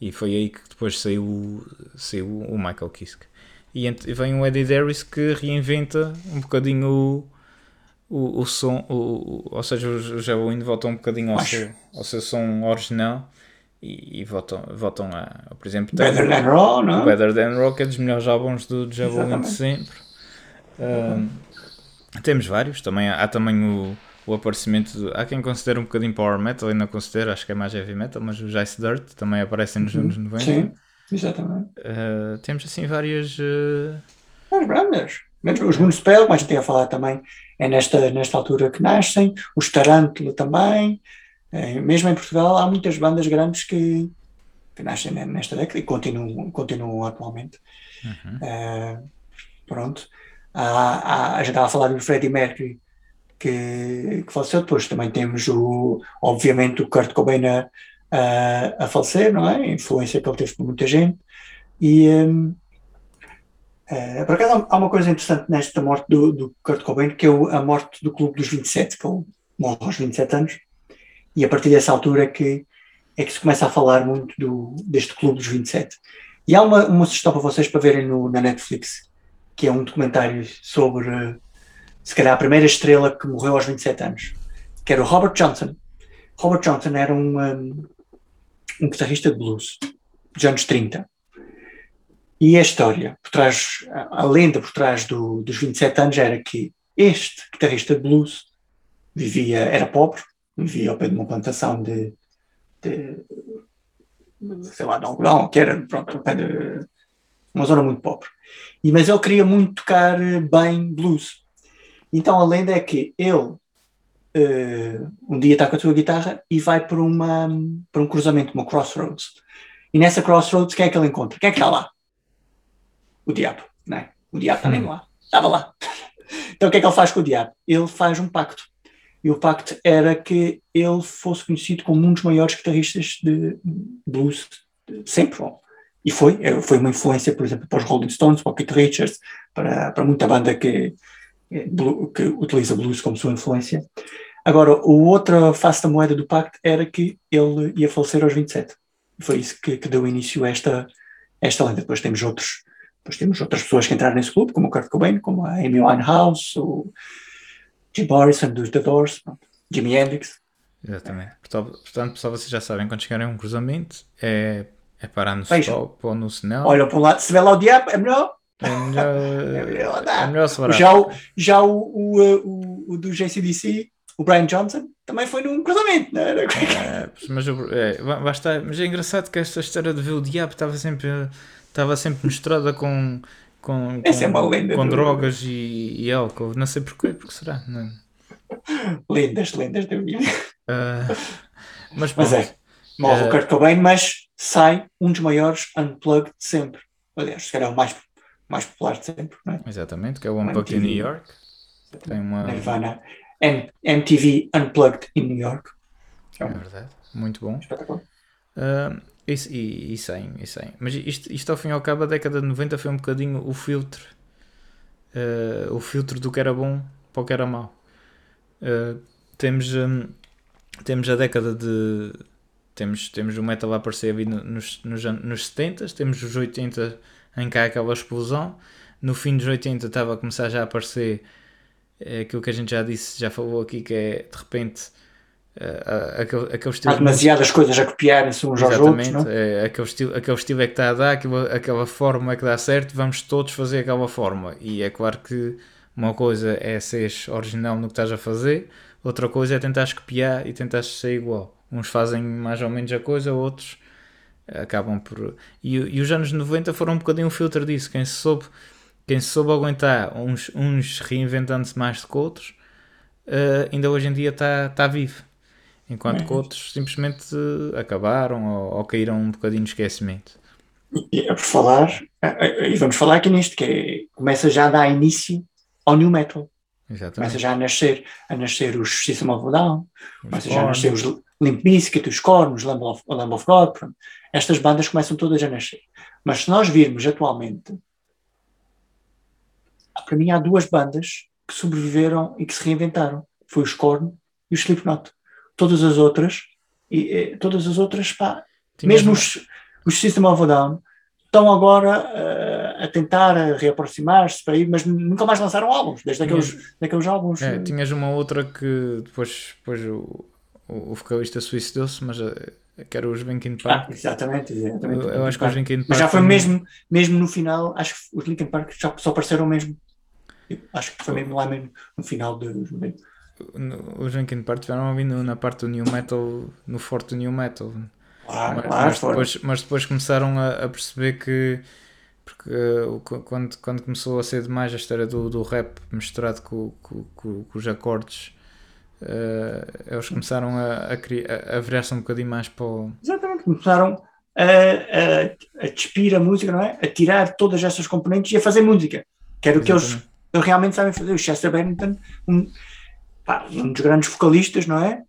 E foi aí que depois saiu, o- saiu o Michael Kiske. E vem o Eddie Darius que reinventa um bocadinho o, o, o som, o, ou seja, os, Halloween voltam um bocadinho ao seu, ao seu som original e, e voltam, voltam a, por exemplo, Better Than Raw, não? o Better Than Rock é dos melhores álbuns do Halloween de sempre. Ahm, temos vários, também há, há também o, o aparecimento. de- há quem considere um bocadinho power metal, ainda considero, acho que é mais heavy metal, mas os Ice Dirt também aparecem nos anos 90. Uhum. Sim, exatamente. Ah, temos assim várias. ah, As bandas. Os Municipal, mas a gente ia falar também, é nesta, nesta altura que nascem. Os Tarântula também. É, mesmo em Portugal há muitas bandas grandes que, que nascem ne- nesta década e continuam, continuam atualmente. uhum. É, pronto. Há, há- a gente estava a falar do Freddie Mercury que, que faleceu depois. Também temos, o, obviamente, o Kurt Cobain a, a, a falecer, não é? A influência que ele teve por muita gente. E, hum, eh, por acaso, há- uma coisa interessante nesta morte do, do Kurt Cobain, que é o- a morte do Clube dos 27, que ele morre aos 27 anos. E a partir dessa altura é que, é que se começa a falar muito do, deste Clube dos 27. E há uma, uma sugestão para vocês para verem no, na Netflix, que é um documentário sobre, se calhar, a primeira estrela que morreu aos 27 anos, que era o Robert Johnson. Robert Johnson era um, um, um guitarrista de blues dos anos 30. E a história, por trás, a, lenda por trás do, dos 27 anos era que este guitarrista de blues vivia, era pobre, vivia ao pé de uma plantação de, de sei lá, de algodão, que era, pronto, uma zona muito pobre. E, mas ele queria muito tocar eh, bem blues. Então a lenda é que ele eh, um dia está com a sua guitarra e vai para, uma, para um cruzamento, uma crossroads. E nessa crossroads, quem é que ele encontra? Quem é que está lá? O diabo, não é? O diabo está mesmo lá. Estava lá. Então o que é que ele faz com o diabo? Ele faz um pacto. E o pacto era que ele fosse conhecido como um dos maiores guitarristas de blues de sempre. E foi. Eh, Foi uma influência, por exemplo, para os Rolling Stones, para o Keith Richards, para, para muita banda que, que utiliza blues como sua influência. Agora, o outra face da moeda do pacto era que ele ia falecer aos 27. Foi isso que, que deu início a esta, esta lenda. Depois temos outros, depois temos outras pessoas que entraram nesse clube, como o Kurt Cobain, como a Amy Winehouse, o Jim Morrison dos The Doors, Jimi Hendrix. Exatamente. Portanto, pessoal, vocês já sabem, quando chegarem a um cruzamento, é, é parar no Vejam. stop ou no sinal. Olha para um lado, se vê lá o diabo, é melhor. É melhor, É melhor é melhor separar. Já o, já o, o, uh, o, o do JCDC, o Brian Johnson, também foi num cruzamento, não era? É, mas, é, ba- basta, mas é engraçado que esta história de ver o diabo estava sempre, estava sempre misturada com, com, Essa é com, com do- drogas e, e álcool. Não sei porquê, porque será. Não. Lendas, lendas da vida. Ah, mas Mas é, morre o Kurt Cobain, mas sai um dos maiores unplugged de sempre. Aliás, se calhar o mais, mais popular de sempre, não é? Exatamente, que é o Unplugged in New MTV. York. Tem uma. Nirvana. M- MTV Unplugged in New York. É É verdade, muito bom. espetáculo. Ah, isso, e, e sem, e sem. Mas isto, isto ao fim e ao cabo, a década de 90 foi um bocadinho o filtro. ah, o filtro do que era bom para o que era mau. Uh, temos, um, temos a década de. Temos, temos o metal a aparecer ali nos, nos, nos 70, temos os 80 em que há aquela explosão. No fim dos 80 estava a começar já a aparecer é aquilo que a gente já disse, já falou aqui, que é de repente uh, aquele, aquele estilo. Há demasiadas coisas a copiarem-se uns aos outros. Não? É, aquele, estilo, aquele estilo é que está a dar, aquela, aquela forma é que dá certo, vamos todos fazer aquela forma. E é claro que uma coisa é seres original no que estás a fazer, outra coisa é tentar copiar e tentar ser igual. Uns fazem mais ou menos a coisa, outros acabam por. E, e os anos 90 foram um bocadinho um filtro disso. Quem se soube quem soube aguentar uns, uns reinventando-se mais do que outros, uh, ainda hoje em dia está tá vivo. Enquanto é. que outros simplesmente acabaram ou, ou, caíram um bocadinho no esquecimento. E é por falar, eh, eh, e vamos falar aqui nisto, que é, começa já a dar início ao New Metal. Exatamente. Começa já a nascer, a nascer os System of Down, começa já a nascer os Limp Bizkit, os Korn, os Lamb of, Lamb of God, pronto. estas bandas começam todas a nascer. Mas se nós virmos atualmente para mim há duas bandas que sobreviveram e que se reinventaram. Foi o Scorn e o Slipknot. Todas as outras, e, e todas as outras, pá, mesmo os, os System of a Down, estão agora uh, a tentar reaproximar-se para ir, mas nunca mais lançaram álbuns, desde aqueles, tinhas, daqueles álbuns. É, tinhas uma outra que depois, depois o, o, o vocalista suicidou-se, mas uh, que era os Linkin Park. Ah, exatamente, exatamente. Eu, eu acho que os Linkin Park. Mas já foi mesmo, mesmo no final, acho que os Linkin Park já só apareceram mesmo Acho que foi mesmo lá mesmo no final de. Os Linkin Park tiveram vindo na parte do New Metal, no forte do New Metal. Claro, mas, claro, mas, depois, mas depois começaram a, a perceber que porque uh, quando, quando começou a ser demais a história do, do rap misturado com, com, com, com os acordes uh, eles começaram a, a, a virar-se um bocadinho mais para o... Exatamente, começaram a, a, a despir a música, não é? A tirar todas essas componentes e a fazer música, que era o que eles eles realmente sabem fazer. O Chester Bennington, um, pá, um dos grandes vocalistas, não é?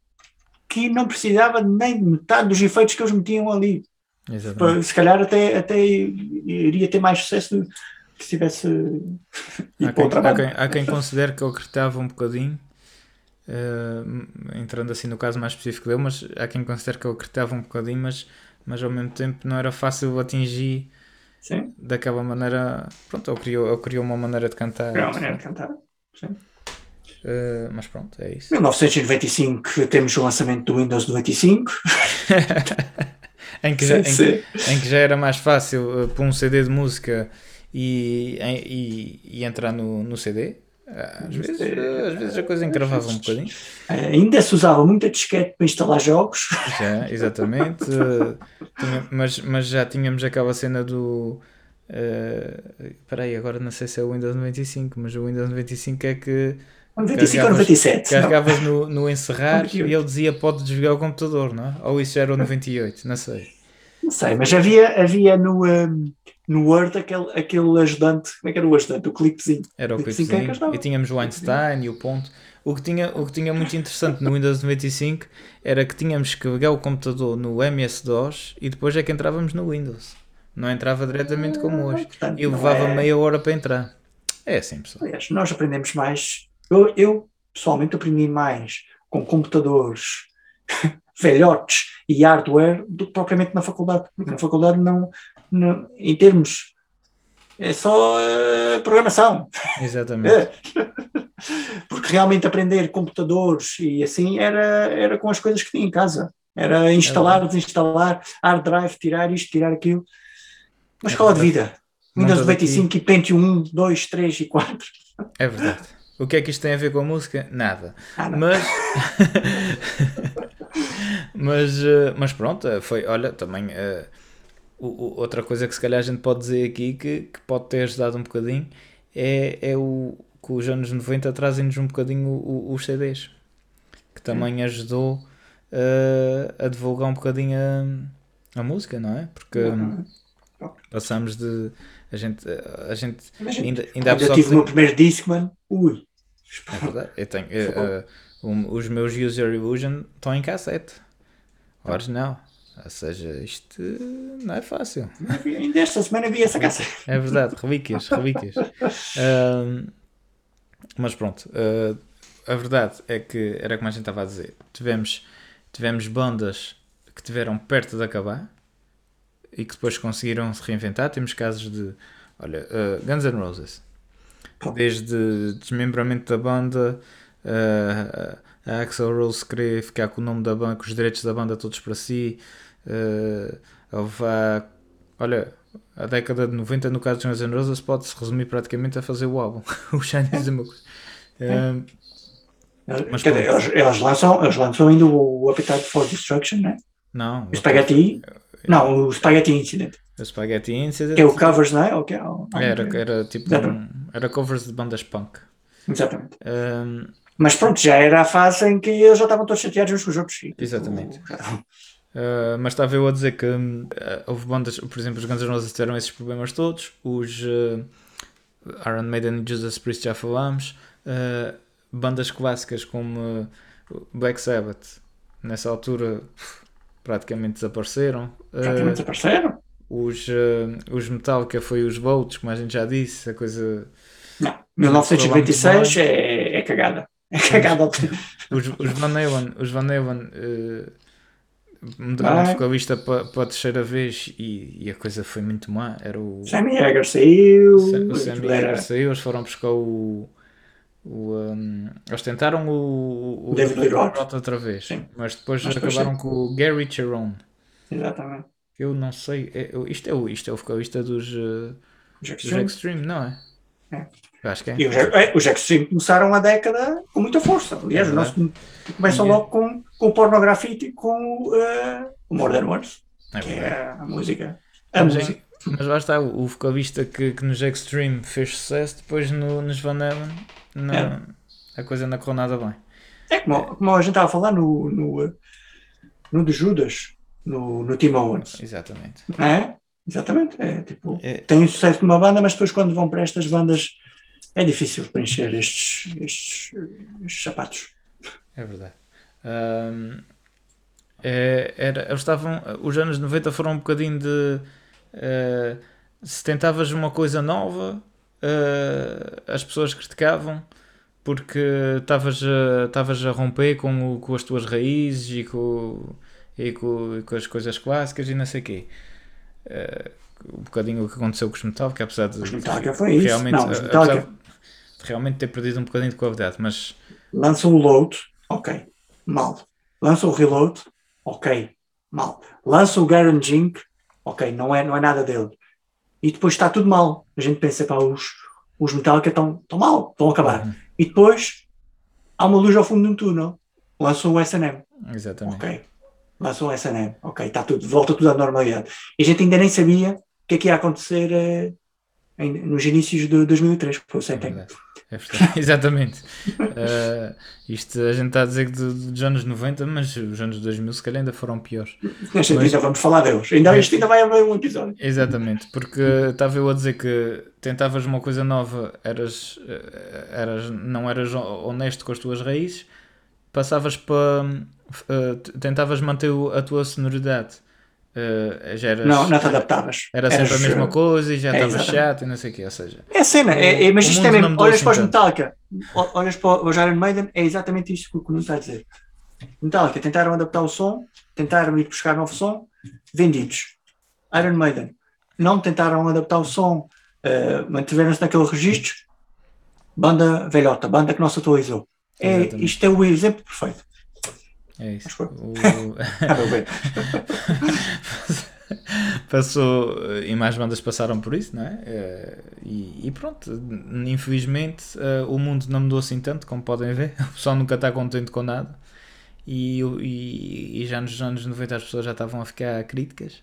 Que não precisava nem de metade dos efeitos que eles metiam ali. Exatamente. Se calhar até, até iria ter mais sucesso se tivesse. Há quem, há, quem, há quem considere que ele acreditava um bocadinho, uh, entrando assim no caso mais específico dele, mas há quem considere que ele acreditava um bocadinho, mas, mas ao mesmo tempo não era fácil atingir Sim. Daquela maneira, pronto, ele criou, ele criou uma maneira de cantar. Criou uma maneira de cantar, sim. Uh, mas pronto, é isso. Em 1995 temos o lançamento do Windows 95. em, que já, em, em, que já era mais fácil uh, pôr um CD de música e, e, e entrar no, no CD. Às vezes, às vezes a coisa encravava um bocadinho. Ainda se usava muita disquete para instalar jogos. Já, exatamente. tinha, mas, mas já tínhamos aquela cena do. Uh, espera aí, agora não sei se é o Windows 95, mas o Windows 95 é que. 95 ou 97? Carregavas no, no encerrar 98. e ele dizia pode desligar o computador, não é? Ou isso era o 98, não sei. Não sei, mas havia, havia no, um, no Word aquele, aquele ajudante, como é que era o ajudante? O clipezinho. Era o clipezinho. clipezinho. E tínhamos o Einstein e o ponto. O que, tinha, o que tinha muito interessante no Windows 95 era que tínhamos que ligar o computador no MS-DOS e depois é que entrávamos no Windows. Não entrava diretamente como hoje. Portanto, e levava é... meia hora para entrar. É assim, pessoal. Aliás, nós aprendemos mais. Eu, eu pessoalmente aprendi mais com computadores velhotes e hardware do que propriamente na faculdade. Porque na faculdade não, não em termos é só uh, programação. Exatamente. Porque realmente aprender computadores e assim era, era com as coisas que tinha em casa. Era instalar, é desinstalar, hard drive, tirar isto, tirar aquilo. Uma é escola verdade. de vida. Windows 95 aqui... e Pentium 1, 2, 3 e 4. É verdade. O que é que isto tem a ver com a música? Nada. Ah, mas. mas, eh, mas pronto, eh, foi. Olha, também. Uh, outra coisa que se calhar a gente pode dizer aqui que, que pode ter ajudado um bocadinho é, é o que os anos 90 trazem-nos um bocadinho o, o, os CDs. Que também ajudou uh, a divulgar um bocadinho a, a música, não é? Porque. Uhum. Passamos de. A gente. A gente ainda, ainda eu tive o meu primeiro disco, mano. Ui. É verdade. Eu tenho. Uh, uh, um, os meus User Illusion estão em cassete. Original. Ou seja, isto não é fácil. Ainda esta semana vi essa cassete. É verdade, relíquias, relíquias. Mas pronto, eh, a verdade é que era como a gente estava a dizer. Tivemos, tivemos bandas que tiveram perto de acabar e que depois conseguiram se reinventar. Temos casos de, olha, eh, Guns N' Roses, desde desmembramento da banda, eh, a Axel Rose querer ficar com o nome da banda, com os direitos da banda todos para si. Eh, houve a- olha, a década de 90, no caso de Guns N' Roses, pode-se resumir praticamente a fazer o álbum. o Shine is. Eh, Mas Quer dizer, eles, eles lançam, eles lançam ainda o Appetite for Destruction, né? não, O Spaghetti. Não, o Spaghetti Incident. o Spaghetti Incident. É o covers, não é? Ou que é o- Era, era tipo um- era covers de bandas punk. Exatamente. Um, Mas pronto, já era a fase em que eles já estavam todos chateados uns com os outros. Tipo, Exatamente. já- uh, mas estava eu a dizer que uh, houve bandas, por exemplo, os Guns N' Roses tiveram esses problemas todos, os uh, Iron Maiden e Judas Priest já falámos, bandas clássicas como Black Sabbath, nessa altura praticamente desapareceram. Praticamente desapareceram. os, os Metallica foi os Volts, como a gente já disse, a coisa Não. 1926 é, é cagada. É cagada. Os, os Van Halen, os Van Halen mudaram de Vai. vocalista para a terceira vez e, e a coisa foi muito má. Era o, Sammy Hagar saiu. o Sam- o Sammy Hagar saiu, eles foram buscar o. o um, eles tentaram o, o David Lee Roth. Outra vez, Sim. mas depois Mas acabaram com o Gary Cherone. Exatamente. Eu não sei, é- isto, é o, isto é o vocalista dos, Os dos Extreme. Extreme, não é? É. Acho que é. E os, é, os Extreme começaram a década com muita força. Aliás, É o nosso começam Ninguém- logo com, com o pornografite e com eh, o More Than Words, É que verdade. é a música. A Mas, é- música. mas lá está, o o vocalista que, que nos Extreme fez sucesso, depois no, nos Van Halen não- É. a coisa não correu nada bem. É como, como a gente estava a falar no, no, no de Judas, no, no Tim Owens. Exatamente. Não é? Exatamente. É, tipo, É. tem sucesso numa banda, mas depois quando vão para estas bandas é difícil preencher estes, estes, estes sapatos. É verdade. Ahm, é- era, eles estavam, os anos 90 foram um bocadinho de eh, se tentavas uma coisa nova, eh, as pessoas criticavam porque estavas a, a romper com, o- com as tuas raízes e com, e com, e com as coisas clássicas e não sei o quê. Eh, um bocadinho o que aconteceu com os Metallica, apesar de Os Metallica foi isso. realmente, Não, os Metallica- realmente ter perdido um bocadinho de qualidade, mas lança o load, ok, mal. Lança o reload, ok, mal. Lança o Jink, ok, não é, não é nada dele. E depois está tudo mal. A gente pensa, pá, os, os Metallica estão estão mal, estão a acabar. Uhum. E depois há uma luz ao fundo de um túnel. Lança o SNM, exatamente. ok. Lança o SNM, ok, está tudo, volta tudo à normalidade. E a gente ainda nem sabia o que é que ia acontecer eh, em- nos inícios de 2003, que foi o Sentem. É verdade. Exatamente. Uh, isto a gente está a dizer que dos anos 90, mas os anos 2000 se calhar ainda foram piores. Nesta Mas- ainda vamos falar deles. Ainda, isto ainda vai haver um episódio. Exatamente, porque estava eu a dizer que tentavas uma coisa nova, eras, eh, eras, não eras honesto com as tuas raízes, passavas para. eh, tentavas manter a tua sonoridade. Eh, já eras, Não, não te adaptavas. Era sempre Eras, a mesma coisa e já é, estava chato e não sei o quê. Ou seja, É a cena, é, é, mas isto é não mesmo. Olhas assim para os. Metallica, olhas para os Iron Maiden, é exatamente isto que o Nuno está a dizer. Metallica tentaram adaptar o som, tentaram ir buscar novo som, vendidos. Iron Maiden não tentaram adaptar o som, eh, mantiveram-se naquele registro, banda velhota, banda que não se atualizou. É, isto é o exemplo perfeito. É isso. Que O- passou e mais bandas passaram por isso, não é? Eh, E, e pronto, infelizmente eh, o mundo não mudou assim tanto, como podem ver. O pessoal nunca está contente com nada. E, e, e já nos anos 90 as pessoas já estavam a ficar críticas.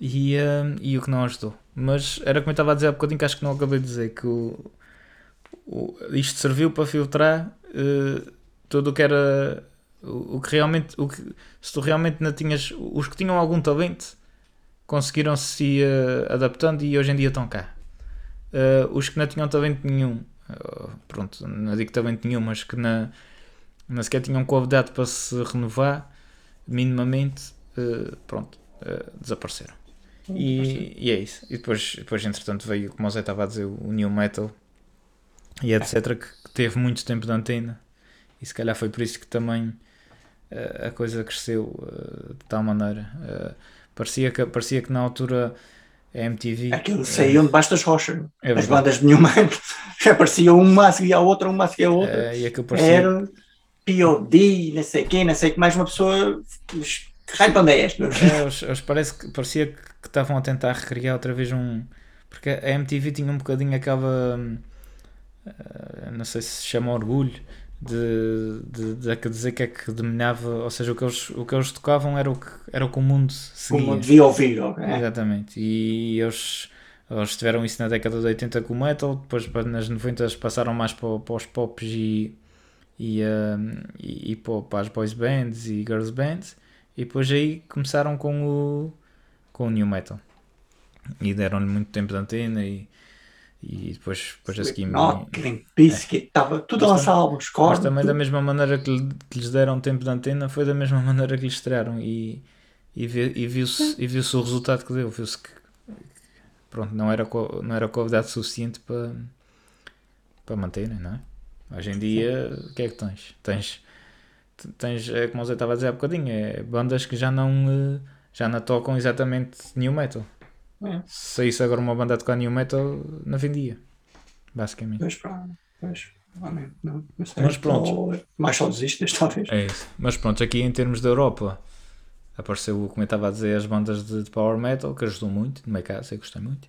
E, eh, e o que não ajudou. Mas era como eu estava a dizer há bocadinho, que acho que não acabei de dizer, que o, o- isto serviu para filtrar eh, tudo o que era o, o que realmente o que, se tu realmente não tinhas os que tinham algum talento conseguiram se ir adaptando e hoje em dia estão cá Eh, os que não tinham talento nenhum eh, pronto, não digo talento nenhum mas que não, não sequer tinham qualidade para se renovar minimamente pronto, desapareceram e, e é isso e depois, depois entretanto veio como o Zé estava a dizer o new metal e etc., que teve muito tempo de antena. E se calhar foi por isso que também a coisa cresceu eh, de tal maneira. Eh, parecia, que, parecia que na altura a MTV. Aquilo saíam debaixo das rochas. É As bandas de New Metal. Aparecia uma a seguir a outra, uma a seguir a outra. e aquilo parecia. Era POD, não sei quem, não sei que mais uma pessoa. Que raio de banda é esta? É, parece que parecia que estavam a tentar recriar outra vez um. Porque a MTV tinha um bocadinho aquela. hum, não sei se se chama orgulho de, de, de, de dizer que é que dominava, ou seja, o que eles, o que eles tocavam era o que, era o que o mundo seguia. Como devia ouvir. ok? Exatamente. E eles, eles tiveram isso na década de 80 com o metal, depois nas 90 eles passaram mais para, para os pops e, e, hum, e, e para, para as boys bands e girls bands, e depois aí começaram com o, com o new metal. E deram-lhe muito tempo de antena e, e depois, depois a seguir. Limp Bizkit, estava tudo a Mas lançar álbuns, Mas corda. também da mesma maneira que, lhe- que lhes deram tempo de antena, foi da mesma maneira que lhes estrearam e, e, vi- e viu-se e viu-se o resultado que deu. Viu-se que pronto, não era, não era qualidade suficiente para, para manterem, não é? Hoje em dia, o que é que tens? Tens, tens é como eu estava a dizer há bocadinho, é bandas que já não, eh, já não tocam exatamente new metal. É. Se saísse agora uma banda a tocar new metal, não vendia, basicamente. Pois, pá, pois, realmente, não, não sei. Mas pronto. Mais só desistas, talvez. É isso. Mas pronto, aqui em termos da Europa, apareceu, como eu estava a dizer, as bandas de, de Power Metal, que ajudou muito, no meu caso, eu gostei muito.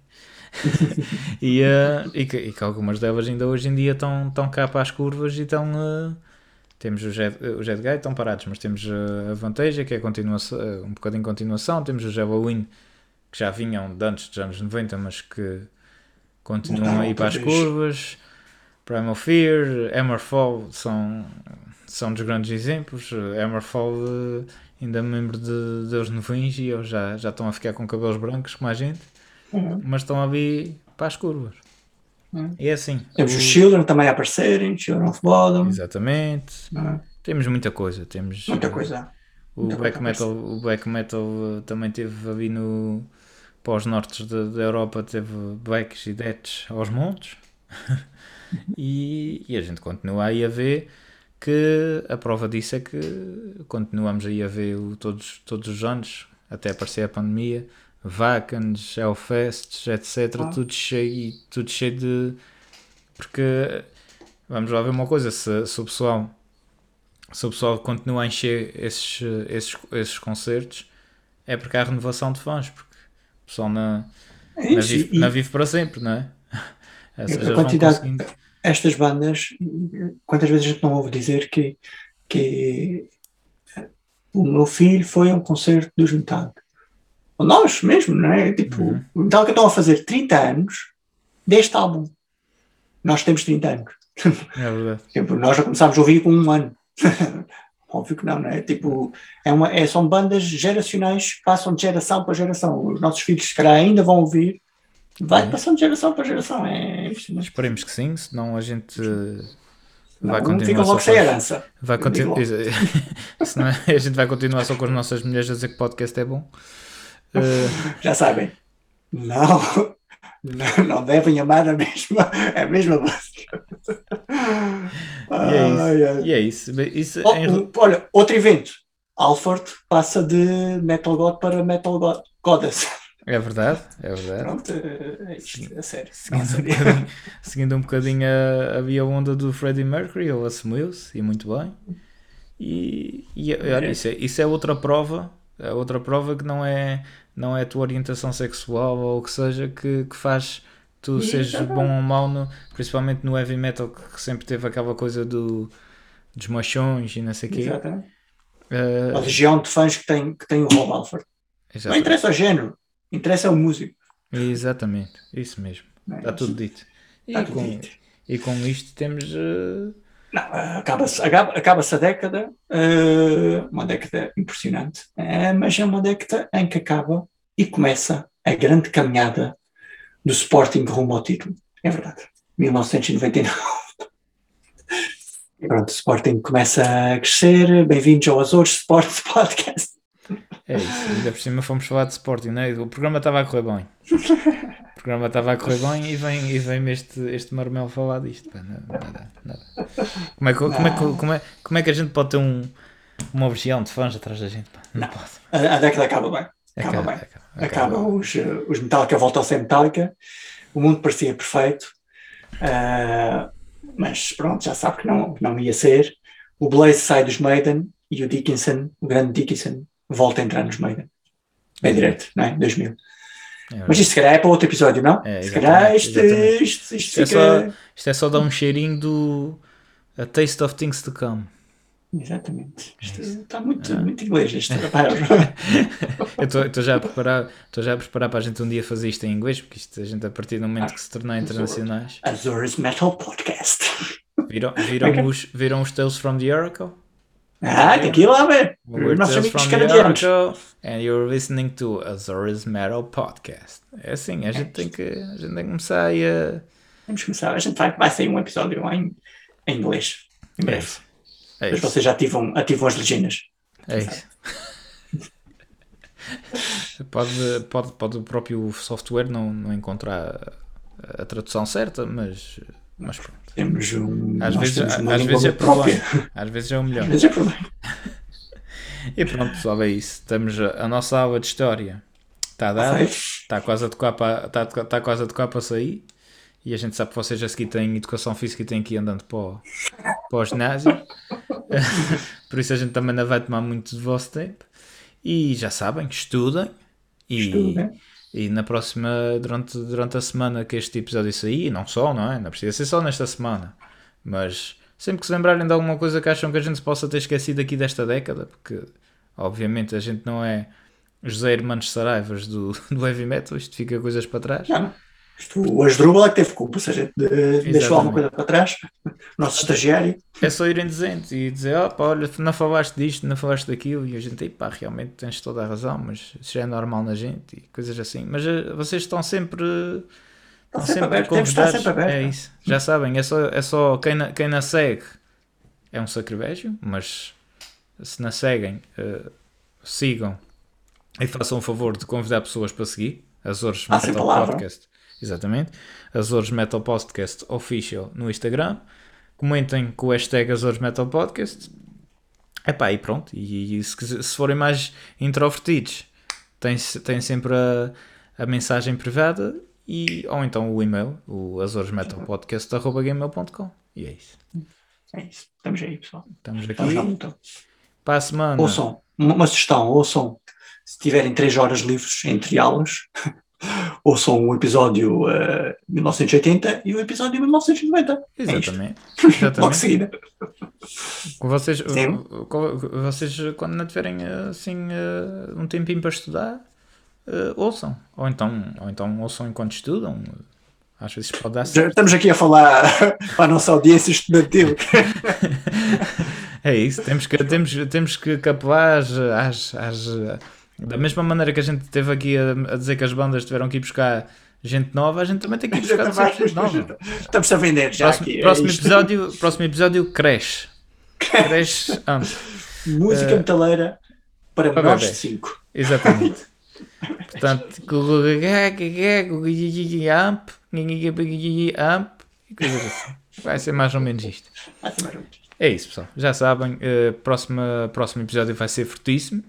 e, eh, e, que, e que algumas delas ainda hoje em dia estão, estão cá para as curvas e estão. eh, temos o Jet, o Jet Guide, estão parados, mas temos eh, a Vantage, que é a continuação, eh, um bocadinho de continuação. Temos o Javelin, que já vinham de antes dos anos 90, mas que continuam aí para as curvas. Primal Fear, Hammerfall são, são dos grandes exemplos. Eh, Hammerfall eh, ainda me lembro de, deles novinhos e eles já, já estão a ficar com cabelos brancos como a gente, Uhum. mas estão a vir para as curvas. Uhum. E é assim. Temos o- os Children também a aparecerem, Children of Bottom. Exatamente. Uhum. Temos muita coisa. Temos Muita eh, coisa. O muita black coisa metal, o black metal eh, também teve ali no para os nortes da, Europa teve blacks e deaths aos montes e, e a gente continua aí a ver que a prova disso é que continuamos aí a ver o, todos, todos os anos até aparecer a pandemia Vacans, Hellfests, etc Ah. tudo cheio tudo cheio de porque vamos lá ver uma coisa se, se o pessoal se o pessoal continua a encher esses, esses, esses concertos, é porque há renovação de fãs, porque o pessoal não, É isso, vive, e não vive para sempre, não é? Ou seja, vão quantidade- conseguindo- estas bandas, quantas vezes a gente não ouve dizer que, que o meu filho foi a um concerto dos Metallica. Ou nós mesmo, não é? Tipo, Uhum. o Metallica estão a fazer 30 anos deste álbum. Nós temos 30 anos. É verdade. Tipo, nós já começámos a ouvir com um ano. Óbvio que não, não é? Tipo, é uma, é, são bandas geracionais que passam de geração para geração. Os nossos filhos, se calhar, ainda vão ouvir. Vai Sim. passando de geração para geração. É impressionante. Esperemos que sim, senão a gente Não, vai continuar ficam logo sem herança. vai digo senão a gente vai continuar só com as nossas mulheres a dizer que o podcast é bom. Eh, Já sabem. Não, não, não devem amar a mesma, a mesma música. e é isso. Ai. E é isso. Oh, em- olha, outro evento. Alford passa de Metal God para Metal God, Goddess. é verdade, é verdade. Pronto, é isto, a sério. Seguindo um, seguindo um bocadinho a, havia a onda do Freddie Mercury, ele assumiu-se e muito bem. E, e olha, isso é, isso é outra prova, é outra prova que não é, não é a tua orientação sexual ou o que seja que, que faz tu Isso, é bom ou mau, no, principalmente no heavy metal que sempre teve aquela coisa do, dos machões e não sei o quê. Exatamente. Eh, A legião de fãs que tem, que tem o Rob Alford. Não exatamente. interessa o género, interessa o músico. Exatamente, isso mesmo. não é? Está tudo dito. E, Está tudo com, dito. e com isto temos. Não, acaba-se acaba, acaba-se a década, eh, uma década impressionante, eh, mas é uma década em que acaba e começa a grande caminhada do Sporting rumo ao título. É verdade. 1999. E pronto, o Sporting começa a crescer. Bem-vindos ao Azores Sports Podcast. É isso, ainda por cima fomos falar de Sporting, né? o programa estava a correr bem. O programa estava a correr bem e vem, e vem este, este marmelo falar disto. Pá, nada, nada. Como, é, que- como, é, que- como, é, como é que a gente pode ter um, uma legião de fãs atrás da gente? Pá? Não, pode. A, a década acaba bem. Acaba, Acaba, bem. acaba, Acaba. Os, eh, os Metallica voltam a ser Metallica. O mundo parecia perfeito. Ah, mas pronto, já sabe que não, que não ia ser. O Blaze sai dos Maiden e o Dickinson, o grande Dickinson, volta a entrar nos Maiden. Bem direto, não é? 2000. É Mas isto se calhar é para outro episódio, não? É, se calhar isto, isto, isto Isto é, fica. só, isto é só dar um cheirinho do A Taste of Things to Come. Exatamente. Isto É isso. está muito, Ah. muito inglês. Isto. Eu estou já a preparar, estou já a preparar para a gente um dia fazer isto em inglês, porque isto a gente a partir do momento que se tornar internacionais. Azores Metal Podcast. Viram, viram, os, viram os Tales from the Oracle? Ah, lá ver. We're the canadianos. Oracle and you're listening to Azores Metal Podcast. É assim, a gente tem que, a gente tem que começar aí a. Vamos começar. A gente vai, vai sair um episódio em, em inglês. Em breve. É Mas vocês já ativam, ativam as legendas. É isso. pode, pode, pode o próprio software não, não encontrar a, a tradução certa, mas, mas pronto. Temos um. Às vezes, às vezes é própria. problema. Às vezes é o melhor. Às vezes é problema. E pronto, pessoal, é isso. Temos a, a nossa aula de história. Está dada. Está quase a tocar para, está, está quase a tocar para sair. E a gente sabe que vocês a seguir têm educação física e têm que ir andando para o, para o ginásio. Por isso a gente também não vai tomar muito do vosso tempo. E já sabem, estudem. E, Estudem. E na próxima, durante, durante a semana que este episódio sair, não só, não é? Não precisa ser só nesta semana. Mas sempre que se lembrarem de alguma coisa que acham que a gente possa ter esquecido aqui desta década, porque obviamente a gente não é José Hermanos Saraivas do, do heavy metal, isto fica coisas para trás. Não. Isto, o Asdrúbal é que teve culpa, ou seja, de- deixou alguma coisa para trás. Nosso estagiário. É só irem dizendo e dizer, opa, olha, não falaste disto, não falaste daquilo, e a gente, pá, realmente tens toda a razão, mas isso já é normal na gente e coisas assim. Mas eh, vocês estão sempre. Está sempre aberto, temos de estar sempre aberto. É isso, já sabem, é só, é só quem, na, quem na segue é um sacrilégio, mas se na seguem, eh, sigam e façam o favor de convidar pessoas para seguir. Azores Ah, Metal palavra. Podcast. Exatamente. Azores Metal Podcast Official no Instagram. Comentem com o hashtag Azores Metal Podcast. Epá, e pronto. E, e se, se forem mais introvertidos, têm, têm sempre a, a mensagem privada e, ou então o e-mail, o azoresmetalpodcast.gmail.com E é isso. É isso. Estamos aí, pessoal. Estamos aqui Estamos luta. para a semana. Ouçam, uma uma sugestão, ouçam, se tiverem 3 horas livres entre aulas, ouçam o episódio eh, 1980 e o episódio 1990. É. Exatamente. Logo Exatamente. seguida. Vocês, Sim. com- vocês, quando não tiverem assim eh, um tempinho para estudar, eh, ouçam. Ou então, ou então ouçam enquanto estudam. Às vezes pode dar certo. estamos aqui a falar para a nossa audiência estudantil. É isso, temos que, temos, temos que capelar às, às, às- Da mesma maneira que a gente teve aqui a, a dizer que as bandas tiveram que ir buscar gente nova, a gente também tem que ir buscar gente nova. Estamos a vender já Próximo, aqui. é próximo, isto. episódio, próximo episódio cresce. Cresce antes. Música Eh, metaleira para para menores de bebés. 5. Exatamente. Portanto, amp, amp e coisas assim. Vai ser mais ou menos isto. É isso, pessoal. Já sabem, eh, próxima, próximo episódio vai ser fortíssimo.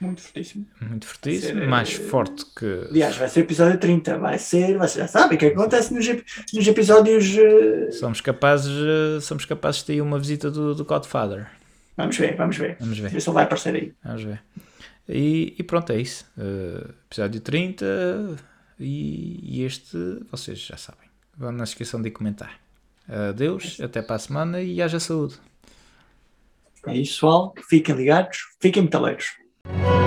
Muito fortíssimo. Muito fortíssimo. ser, mais eh, forte que. Aliás, vai ser o episódio 30. Vai ser, vai ser já sabem o que acontece nos, nos episódios. eh, Somos capazes, eh, somos capazes de ter uma visita do, do Godfather. Vamos ver, vamos ver. Vamos ver. Ele vai aparecer aí. Vamos ver. E, e pronto, é isso. Eh, episódio 30. E, e este, vocês já sabem. Não se esqueçam de comentar. Adeus, até para a semana e haja saúde. É isso, pessoal. Fiquem ligados, fiquem metaleiros. Thank you